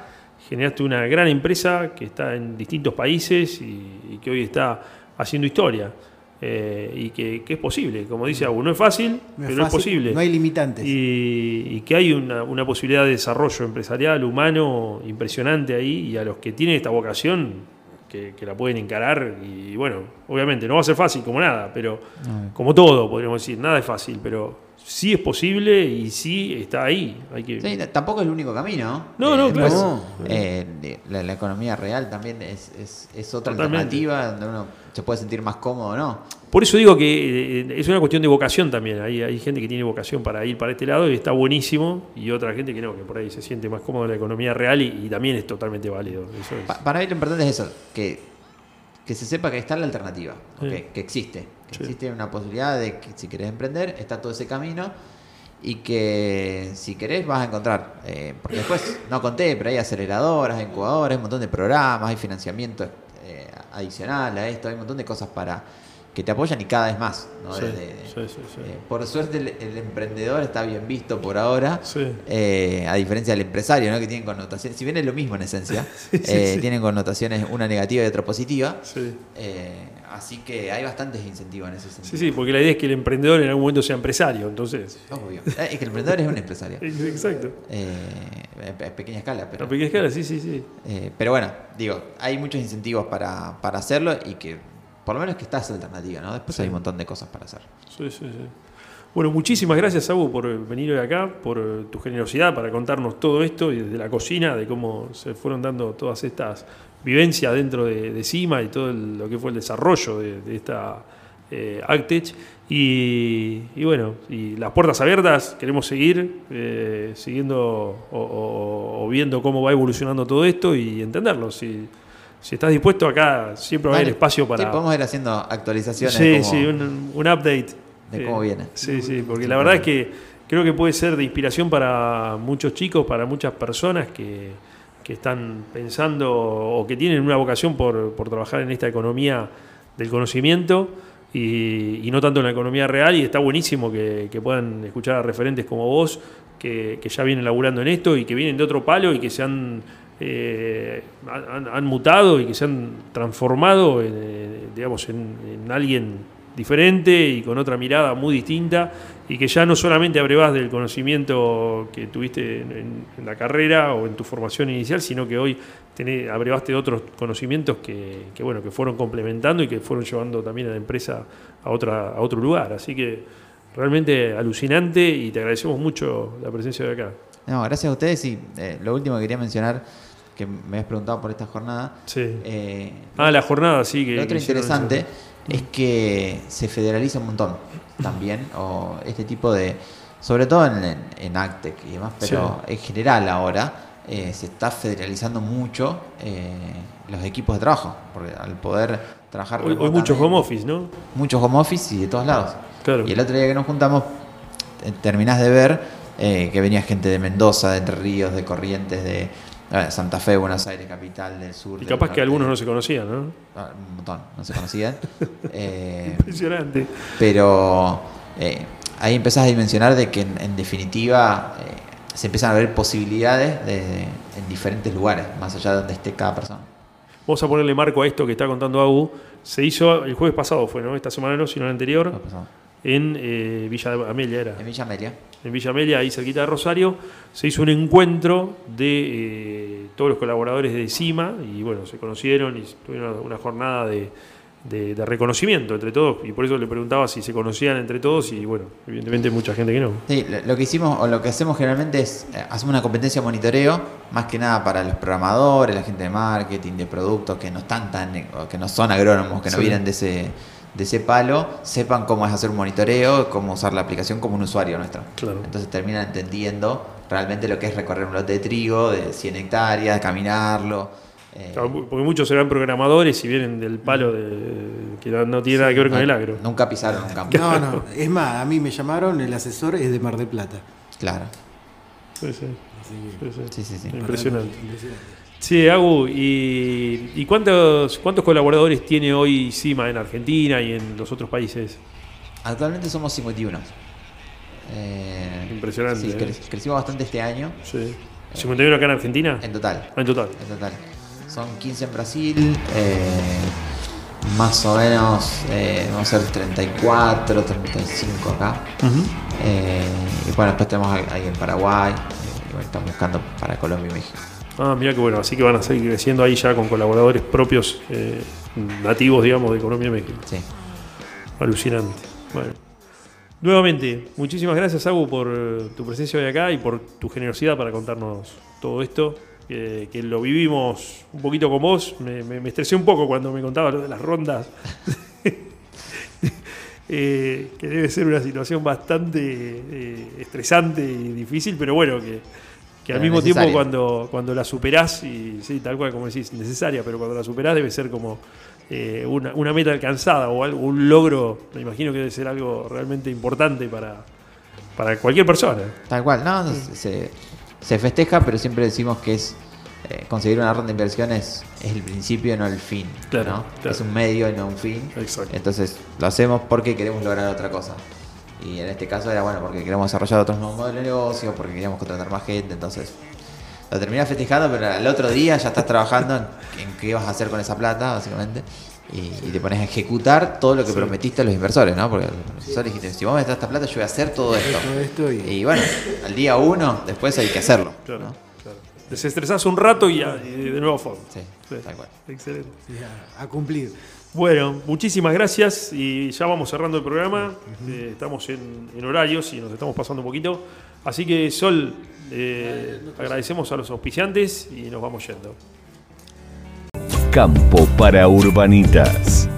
Speaker 2: generaste una gran empresa que está en distintos países y que hoy está haciendo historia. Eh, y que, que es posible. Como dice Agu, no es fácil,
Speaker 4: No
Speaker 2: pero es
Speaker 4: fácil,
Speaker 2: posible.
Speaker 4: No hay limitantes.
Speaker 2: Y, y que hay una, una posibilidad de desarrollo empresarial, humano, impresionante ahí, y a los que tienen esta vocación, que, que la pueden encarar, y bueno, obviamente no va a ser fácil como nada, pero como todo, podríamos decir, nada es fácil, pero sí es posible y sí está ahí. Hay que,
Speaker 3: Sí, tampoco es el único camino.
Speaker 2: No, no,
Speaker 3: después,
Speaker 4: claro.
Speaker 3: eh, de- la, la economía real también es, es, es otra
Speaker 2: Totalmente.
Speaker 3: alternativa donde uno se puede sentir más cómodo o no.
Speaker 2: Por eso digo que eh, es una cuestión de vocación también. Hay, hay gente que tiene vocación para ir para este lado y está buenísimo, y otra gente que no, que por ahí se siente más cómodo en la economía real y, y también es totalmente válido. Eso es.
Speaker 3: Pa- para mí lo importante es eso, que, que se sepa que está la alternativa,
Speaker 2: Sí.
Speaker 3: que existe. Que
Speaker 2: Sí.
Speaker 3: existe una posibilidad de que si querés emprender, está todo ese camino y que si querés vas a encontrar, eh, porque después no conté, pero hay aceleradoras, incubadoras, hay un montón de programas, hay financiamiento eh, adicional a esto, hay un montón de cosas para que te apoyan y cada vez más. ¿no?
Speaker 2: Sí,
Speaker 3: Desde-
Speaker 2: sí, sí,
Speaker 3: eh, por suerte el, el emprendedor está bien visto por ahora,
Speaker 2: Sí.
Speaker 3: eh, a diferencia del empresario, ¿no? que tienen connotaciones, si bien es lo mismo en esencia, eh, tienen connotaciones una negativa y otra positiva.
Speaker 2: Sí.
Speaker 3: eh, así que hay bastantes incentivos en ese sentido.
Speaker 2: Sí, sí, porque la idea es que el emprendedor en algún momento sea empresario, entonces.
Speaker 3: Obvio. Es que el emprendedor es un empresario.
Speaker 2: Exacto.
Speaker 3: A pequeña escala, pero,
Speaker 2: A pequeña escala, sí, sí, sí.
Speaker 3: pero bueno, digo, hay muchos incentivos para, para hacerlo y que por lo menos que está esa alternativa, ¿no? Después
Speaker 2: Sí.
Speaker 3: hay un montón de cosas para hacer.
Speaker 2: Sí, sí, sí. Bueno, muchísimas gracias, Abu, por venir hoy acá, por eh, tu generosidad para contarnos todo esto y desde la cocina, de cómo se fueron dando todas estas vivencias dentro de, de CIMA y todo el- lo que fue el desarrollo de, de esta eh, Actech. Y, y bueno, y las puertas abiertas, queremos seguir eh, siguiendo o, o- o viendo cómo va evolucionando todo esto y entenderlo. Si, si estás dispuesto, acá siempre va a haber espacio para.
Speaker 3: Sí, podemos ir haciendo actualizaciones.
Speaker 2: Sí,
Speaker 3: como-
Speaker 2: sí, un, un update.
Speaker 3: de
Speaker 2: Eh,
Speaker 3: cómo viene.
Speaker 2: Sí, sí, porque la verdad es que creo que puede ser de inspiración para muchos chicos, para muchas personas que, que están pensando o que tienen una vocación por, por trabajar en esta economía del conocimiento y, y no tanto en la economía real. Y está buenísimo que, que puedan escuchar a referentes como vos, que, que ya vienen laburando en esto y que vienen de otro palo y que se han, eh, han, mutado y que se han transformado en, eh, digamos, en, en alguien diferente y con otra mirada muy distinta y que ya no solamente abrevás del conocimiento que tuviste en, la carrera o en tu formación inicial, sino que hoy abrevaste otros conocimientos que, que, bueno, que fueron complementando y que fueron llevando también a la empresa a, otra, a otro lugar. Así que realmente alucinante y te agradecemos mucho la presencia de acá.
Speaker 3: No, gracias a ustedes y eh, lo último que quería mencionar, que me habías preguntado por esta jornada.
Speaker 2: Sí.
Speaker 3: eh,
Speaker 2: Ah, la jornada, sí. Que,
Speaker 3: Lo otro
Speaker 2: que
Speaker 3: interesante es que se federaliza un montón también, o este tipo de, sobre todo en, en, Actec y demás, pero en general ahora eh, se está federalizando mucho eh, los equipos de trabajo, porque al poder trabajar
Speaker 2: Hoy, hoy mucho
Speaker 3: remotamente,
Speaker 2: home office, ¿no?
Speaker 3: muchos home office y de todos lados.
Speaker 2: Claro.
Speaker 3: Y el otro día que nos juntamos, terminás de ver eh, que venía gente de Mendoza, de Entre Ríos, de Corrientes, de Santa Fe, Buenos Aires, capital del sur.
Speaker 2: Y capaz que algunos no se conocían, ¿no?
Speaker 3: Ah, Un montón, no se conocían. Eh,
Speaker 2: Impresionante.
Speaker 3: pero eh, ahí empezás a dimensionar de que en, en definitiva eh, se empiezan a ver posibilidades de- en diferentes lugares, más allá de donde esté cada persona.
Speaker 2: Vamos a ponerle marco a esto que está contando Agu. Se hizo el jueves pasado, fue, ¿no? Esta semana no, sino la anterior, en Villa Amelia era.
Speaker 3: En Villa Amelia.
Speaker 2: En Villa Amelia, ahí cerquita de Rosario, se hizo un encuentro de eh, todos los colaboradores de CIMA y bueno, se conocieron y tuvieron una, jornada de, de- de reconocimiento entre todos y por eso le preguntaba si se conocían entre todos y bueno, evidentemente mucha gente que no.
Speaker 3: Sí, lo, que hicimos o lo que hacemos generalmente es eh, hacemos una competencia de monitoreo, más que nada para los programadores, la gente de marketing, de productos que no están tan, eh, que no son agrónomos, que no
Speaker 2: Sí.
Speaker 3: vienen de ese, de ese palo, sepan cómo es hacer un monitoreo, cómo usar la aplicación como un usuario nuestro.
Speaker 2: Claro.
Speaker 3: Entonces terminan entendiendo realmente lo que es recorrer un lote de trigo de 100 hectáreas, caminarlo. eh,
Speaker 2: Claro, Porque muchos serán programadores y vienen del palo de, que no, tiene nada que ver con
Speaker 3: no-
Speaker 2: el agro.
Speaker 3: Nunca pisaron un campo.
Speaker 4: No, no. Es más, a mí me llamaron, el asesor es de Mar del Plata.
Speaker 3: Claro.
Speaker 2: Sí, sí,
Speaker 4: Así que-
Speaker 2: sí, sí.
Speaker 3: Sí, sí, sí.
Speaker 2: Impresionante.
Speaker 4: Impresionante.
Speaker 2: Sí, Agu, ¿y, y cuántos, cuántos colaboradores tiene hoy CIMA en Argentina y en los otros países?
Speaker 3: Actualmente somos 51. Eh,
Speaker 2: Impresionante,
Speaker 3: sí,
Speaker 2: eh.
Speaker 3: cre- crecimos bastante este año.
Speaker 2: Sí. ¿51 acá en Argentina?
Speaker 3: En total.
Speaker 2: Ah, en total.
Speaker 3: En total. Son 15 en Brasil, eh, más o menos, eh, vamos a ser 34, 35 acá. Eh, y bueno, después tenemos ahí en Paraguay. Y bueno, estamos buscando para Colombia y México.
Speaker 2: Ah, mira que bueno, así que van a seguir creciendo ahí ya con colaboradores propios, eh, nativos, digamos, de Colombia y México.
Speaker 3: Sí.
Speaker 2: Alucinante. Bueno. Nuevamente, muchísimas gracias, Agu, por eh, tu presencia hoy acá y por tu generosidad para contarnos todo esto. Que, que lo vivimos un poquito con vos. Me, me- me estresé un poco cuando me contaba lo de las rondas. Eh, que debe ser una situación bastante estresante y difícil, pero bueno, que, que al
Speaker 3: Pero
Speaker 2: mismo tiempo cuando, cuando la superás, y sí, tal cual como decís, necesaria, pero cuando la superás debe ser como eh, una, una meta alcanzada o algo, un logro, me imagino que debe ser algo realmente importante para, para cualquier persona.
Speaker 3: Tal cual, no, no, se, se festeja, pero siempre decimos que es eh, conseguir una ronda de inversiones es el principio, no el fin.
Speaker 2: Claro,
Speaker 3: ¿no?
Speaker 2: claro.
Speaker 3: Es un medio y no un fin.
Speaker 2: Exacto.
Speaker 3: Entonces lo hacemos porque queremos lograr otra cosa. Y en este caso era bueno porque queremos desarrollar otros nuevos modelos de negocio, porque queríamos contratar más gente. Entonces lo terminás festejando, pero al otro día ya estás trabajando en, en qué vas a hacer con esa plata, básicamente. Y, y te pones a ejecutar todo lo que
Speaker 2: Sí.
Speaker 3: prometiste a los inversores, ¿no? Porque los inversores dijiste, si vos me das esta plata, yo voy a hacer todo esto.
Speaker 4: Todo esto y,
Speaker 3: Y bueno, al día uno, después hay que hacerlo.
Speaker 2: Claro,
Speaker 3: ¿no?
Speaker 2: claro. Desestresás un rato y, a- y de nuevo a fondo.
Speaker 3: Sí,
Speaker 2: Sí.
Speaker 3: tal cual.
Speaker 2: Excelente.
Speaker 4: y a, a cumplir.
Speaker 2: Bueno, muchísimas gracias y ya vamos cerrando el programa. Eh, estamos en, en horarios y nos estamos pasando un poquito. Así que, Sol, eh, agradecemos a los auspiciantes y nos vamos yendo.
Speaker 1: Campo para Urbanitas.